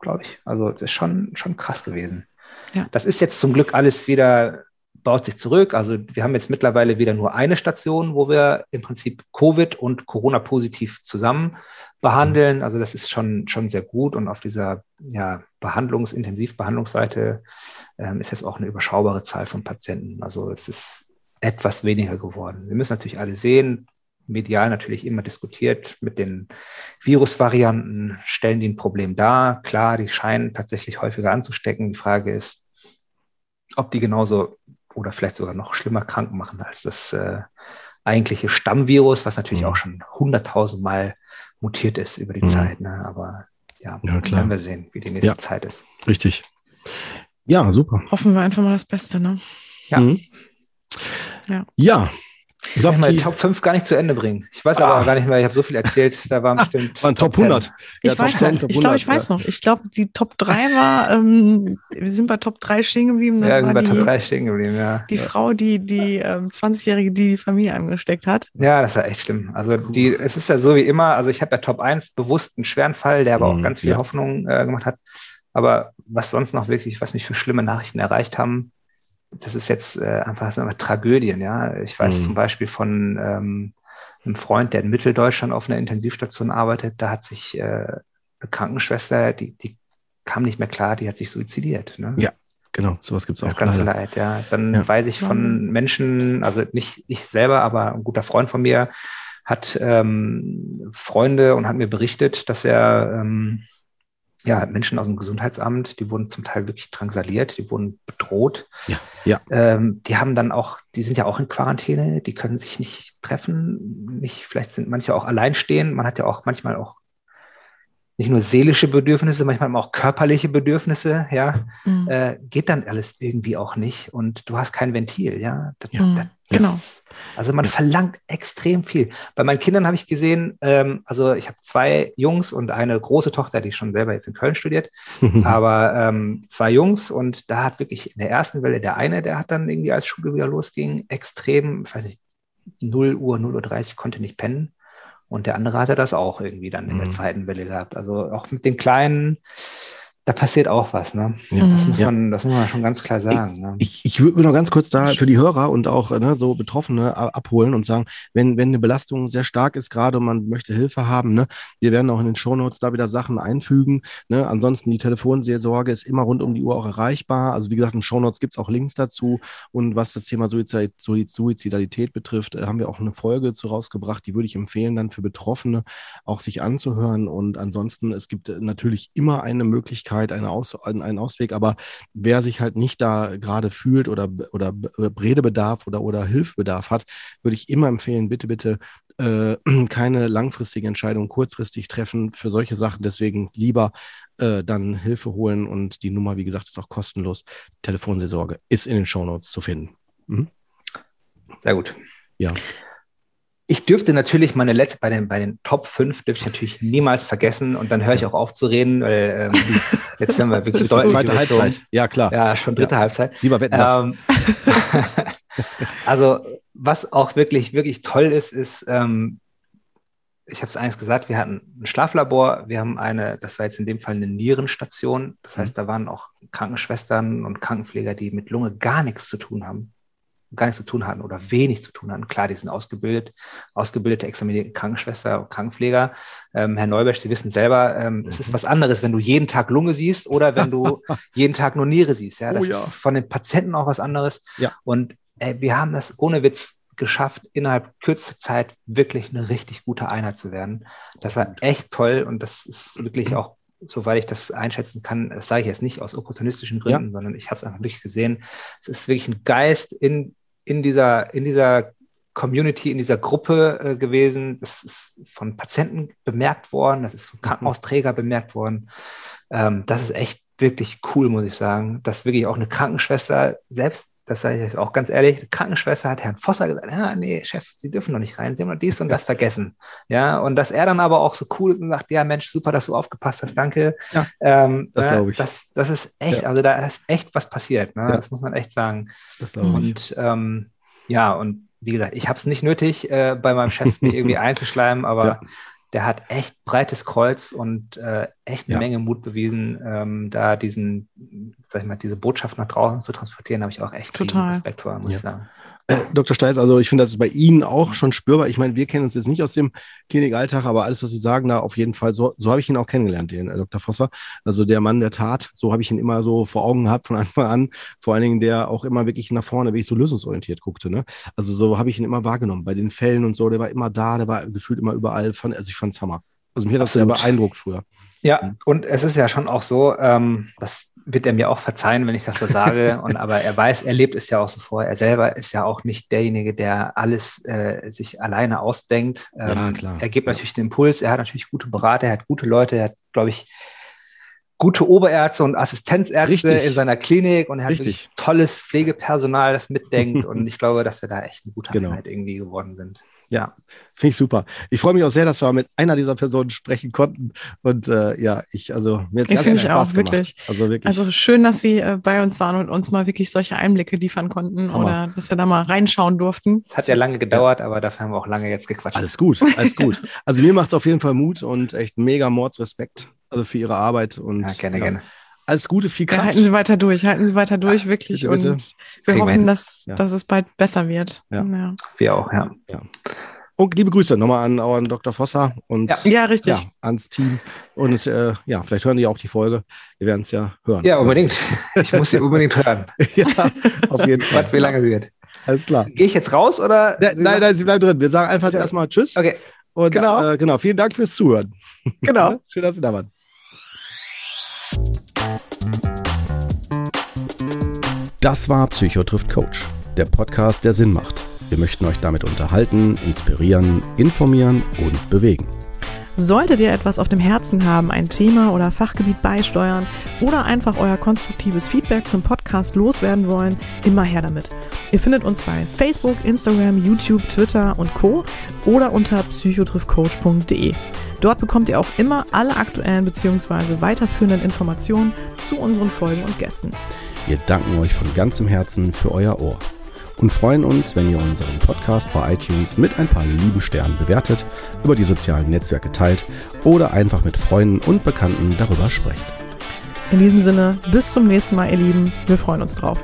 glaube ich. Also das ist schon, schon krass gewesen. Ja. Das ist jetzt zum Glück alles wieder, baut sich zurück. Also wir haben jetzt mittlerweile wieder nur eine Station, wo wir im Prinzip Covid und Corona positiv zusammen behandeln. Also das ist schon, schon sehr gut. Und auf dieser ja, Behandlungs-, Intensivbehandlungsseite ähm, ist jetzt auch eine überschaubare Zahl von Patienten. Also es ist etwas weniger geworden. Wir müssen natürlich alle sehen, medial natürlich immer diskutiert mit den Virusvarianten, stellen die ein Problem dar. Klar, die scheinen tatsächlich häufiger anzustecken. Die Frage ist, ob die genauso oder vielleicht sogar noch schlimmer krank machen als das äh, eigentliche Stammvirus, was natürlich mhm. auch schon hunderttausendmal mutiert ist über die mhm. Zeit. Ne? Aber ja, ja klar. werden wir sehen, wie die nächste ja. Zeit ist. Richtig. Ja, super. Hoffen wir einfach mal das Beste, ne? Ja. Mhm. Ja. ja. Ich glaube, mal die Top 5 gar nicht zu Ende bringen. Ich weiß aber ah. gar nicht mehr, ich habe so viel erzählt, da waren [laughs] bestimmt. Waren Top 100. Ich ja, weiß noch, ich glaube, ich weiß noch. Ich glaube, die Top 3 war, ähm, wir sind bei Top 3 stehen geblieben. Das ja, wir sind bei die, Top 3 stehen geblieben, ja. Die ja. Frau, die die ähm, 20-Jährige, die die Familie angesteckt hat. Ja, das war echt schlimm. Also die, es ist ja so wie immer, also ich habe ja Top 1 bewusst einen schweren Fall, der aber mhm, auch ganz viel ja. Hoffnung äh, gemacht hat. Aber was sonst noch wirklich, was mich für schlimme Nachrichten erreicht haben, das ist jetzt äh, einfach so eine Tragödien, ja. Ich weiß mhm. zum Beispiel von ähm, einem Freund, der in Mitteldeutschland auf einer Intensivstation arbeitet, da hat sich äh, eine Krankenschwester, die, die kam nicht mehr klar, die hat sich suizidiert. Ne? Ja, genau, sowas gibt es auch. Das ganze leider. Leid, ja. Dann ja. weiß ich von Menschen, also nicht ich selber, aber ein guter Freund von mir hat ähm, Freunde und hat mir berichtet, dass er ähm, ja, Menschen aus dem Gesundheitsamt, die wurden zum Teil wirklich drangsaliert, die wurden bedroht. Ja, ja. Ähm, die haben dann auch, die sind ja auch in Quarantäne, die können sich nicht treffen, nicht, vielleicht sind manche auch alleinstehend. Man hat ja auch manchmal auch nicht nur seelische Bedürfnisse, manchmal auch körperliche Bedürfnisse, ja, mhm. äh, geht dann alles irgendwie auch nicht und du hast kein Ventil, ja. Das, ja. Das, genau. also man verlangt extrem viel. Bei meinen Kindern habe ich gesehen, ähm, also ich habe zwei Jungs und eine große Tochter, die schon selber jetzt in Köln studiert, [laughs] aber ähm, zwei Jungs und da hat wirklich in der ersten Welle der eine, der hat dann irgendwie als Schule wieder losging, extrem, ich weiß nicht, 0 Uhr, 0 Uhr 30 konnte nicht pennen. Und der andere hatte das auch irgendwie dann in mhm. der zweiten Welle gehabt. Also auch mit den kleinen, da passiert auch was, ne? Ja. Das, muss man, das muss man schon ganz klar sagen. Ne? Ich, ich würde mir noch ganz kurz da für die Hörer und auch ne, so Betroffene abholen und sagen, wenn, wenn eine Belastung sehr stark ist, gerade und man möchte Hilfe haben, ne, wir werden auch in den Shownotes da wieder Sachen einfügen. Ne? Ansonsten die Telefonseelsorge ist immer rund um die Uhr auch erreichbar. Also wie gesagt, in den Shownotes gibt es auch Links dazu. Und was das Thema Suizid, Suizidalität betrifft, äh, haben wir auch eine Folge zu rausgebracht, die würde ich empfehlen, dann für Betroffene auch sich anzuhören. Und ansonsten, es gibt natürlich immer eine Möglichkeit, Möglichkeit, eine Aus, einen Ausweg. Aber wer sich halt nicht da gerade fühlt oder, oder Redebedarf oder, oder Hilfebedarf hat, würde ich immer empfehlen, bitte, bitte äh, [clears throat] keine langfristigen Entscheidungen kurzfristig treffen für solche Sachen. Deswegen lieber äh, dann Hilfe holen und die Nummer, wie gesagt, ist auch kostenlos. Telefonseelsorge ist in den Shownotes zu finden. Mhm. Sehr gut. Ja. Ich dürfte natürlich meine letzte, bei den, bei den Top 5 dürfte ich natürlich niemals vergessen und dann höre ich auch auf zu reden, weil ähm, [laughs] jetzt sind wir wirklich deutlich. Zweite Halbzeit, ja klar. Ja, schon dritte ja. Halbzeit. Lieber wetten ähm, [laughs] Also, was auch wirklich, wirklich toll ist, ist, ähm, ich habe es eins gesagt, wir hatten ein Schlaflabor, wir haben eine, das war jetzt in dem Fall eine Nierenstation. Das heißt, mhm. da waren auch Krankenschwestern und Krankenpfleger, die mit Lunge gar nichts zu tun haben gar nichts zu tun hatten oder wenig zu tun hatten. Klar, die sind ausgebildet, ausgebildete, examinierte Krankenschwester und Krankenpfleger. Ähm, Herr Neuberg, Sie wissen selber, ähm, es ist mhm. was anderes, wenn du jeden Tag Lunge siehst oder wenn du [laughs] jeden Tag nur Niere siehst. Ja, das oh, ja. ist von den Patienten auch was anderes. Ja. Und ey, wir haben das ohne Witz geschafft, innerhalb kürzester Zeit wirklich eine richtig gute Einheit zu werden. Das war echt toll und das ist wirklich auch soweit ich das einschätzen kann, das sage ich jetzt nicht aus opportunistischen Gründen, ja. sondern ich habe es einfach wirklich gesehen. Es ist wirklich ein Geist in in dieser, in dieser Community, in dieser Gruppe äh, gewesen. Das ist von Patienten bemerkt worden, das ist von mhm. Krankenhausträger bemerkt worden. Ähm, das ist echt wirklich cool, muss ich sagen, dass wirklich auch eine Krankenschwester selbst das sage ich jetzt auch ganz ehrlich, die Krankenschwester hat Herrn Vosser gesagt, ja, nee, Chef, Sie dürfen noch nicht rein, Sie haben noch dies und das vergessen. Ja, und dass er dann aber auch so cool ist und sagt, ja, Mensch, super, dass du aufgepasst hast, danke. Ja, ähm, das ne, glaube ich. Das, das ist echt, ja. also da ist echt was passiert, ne? Ja. das muss man echt sagen. Das glaube ich. Und ähm, ja, und wie gesagt, ich habe es nicht nötig, äh, bei meinem Chef mich irgendwie [laughs] einzuschleimen, aber der hat echt breites Kreuz und äh, echt eine ja. Menge Mut bewiesen, ähm, da diesen, sag ich mal, diese Botschaft nach draußen zu transportieren, habe ich auch echt Total. Respekt vor, muss ja. ich sagen. Äh, Dr. Steitz, also ich finde, das ist bei Ihnen auch schon spürbar. Ich meine, wir kennen uns jetzt nicht aus dem Klinikalltag, aber alles, was Sie sagen, da auf jeden Fall, so, so habe ich ihn auch kennengelernt, den äh, Dr. Vosser. Also der Mann der Tat, so habe ich ihn immer so vor Augen gehabt von [laughs] Anfang an. Vor allen Dingen, der auch immer wirklich nach vorne, wie ich so lösungsorientiert guckte. Ne? Also so habe ich ihn immer wahrgenommen. Bei den Fällen und so, der war immer da, der war gefühlt immer überall. Fand, also ich fand es Hammer. Also mir hat das sehr beeindruckt früher. Ja, und es ist ja schon auch so, ähm, das wird er mir auch verzeihen, wenn ich das so sage. [laughs] und aber er weiß, er lebt es ja auch so vor. Er selber ist ja auch nicht derjenige, der alles äh, sich alleine ausdenkt. Ähm, ja, klar. Er gibt natürlich den Impuls, er hat natürlich gute Berater, er hat gute Leute, er hat, glaube ich, gute Oberärzte und Assistenzärzte Richtig. in seiner Klinik und er hat Richtig. tolles Pflegepersonal, das mitdenkt. [laughs] und ich glaube, dass wir da echt eine gute genau. Einheit irgendwie geworden sind. Ja, finde ich super. Ich freue mich auch sehr, dass wir mit einer dieser Personen sprechen konnten. Und äh, ja, ich, also mir hat es ganz Spaß auch, gemacht. Wirklich. Also wirklich. Also schön, dass Sie äh, bei uns waren und uns mal wirklich solche Einblicke liefern konnten Hammer. oder dass wir da mal reinschauen durften. Es hat ja lange gedauert, ja. aber dafür haben wir auch lange jetzt gequatscht. Alles gut, alles gut. Also mir macht es auf jeden Fall Mut und echt mega Mordsrespekt also für Ihre Arbeit. Und, ja, gerne, ja. gerne. Alles Gute, viel Ja, Kraft. halten Sie weiter durch, halten Sie weiter durch, wirklich. bitte, bitte. Und wir Kriegen hoffen, dass, Ja. dass es bald besser wird. Ja. ja. Wir auch, ja. Und liebe Grüße nochmal an euren Dr. Vosser und Ja. Ja, richtig. ja, ans Team. Und äh, ja, vielleicht hören die auch die Folge. Wir werden es ja hören. Ja, unbedingt. Ich muss sie [laughs] unbedingt hören, [laughs] ja, auf jeden Fall. was wie lange sie wird. Alles klar. Gehe ich jetzt raus oder? Ja, nein, nein, Sie bleiben drin. Wir sagen einfach Ja. erstmal Tschüss. Okay. Und Genau. Äh, genau, vielen Dank fürs Zuhören. Genau. [laughs] Schön, dass Sie da waren. Das war Psychotrift Coach, der Podcast, der Sinn macht. Wir möchten euch damit unterhalten, inspirieren, informieren und bewegen. Solltet ihr etwas auf dem Herzen haben, ein Thema oder Fachgebiet beisteuern oder einfach euer konstruktives Feedback zum Podcast loswerden wollen, immer her damit. Ihr findet uns bei Facebook, Instagram, YouTube, Twitter und Co. oder unter psychotriffcoach.de. Dort bekommt ihr auch immer alle aktuellen bzw. weiterführenden Informationen zu unseren Folgen und Gästen. Wir danken euch von ganzem Herzen für euer Ohr und freuen uns, wenn ihr unseren Podcast bei iTunes mit ein paar lieben Sternen bewertet, über die sozialen Netzwerke teilt oder einfach mit Freunden und Bekannten darüber sprecht. In diesem Sinne, bis zum nächsten Mal, ihr Lieben. Wir freuen uns drauf.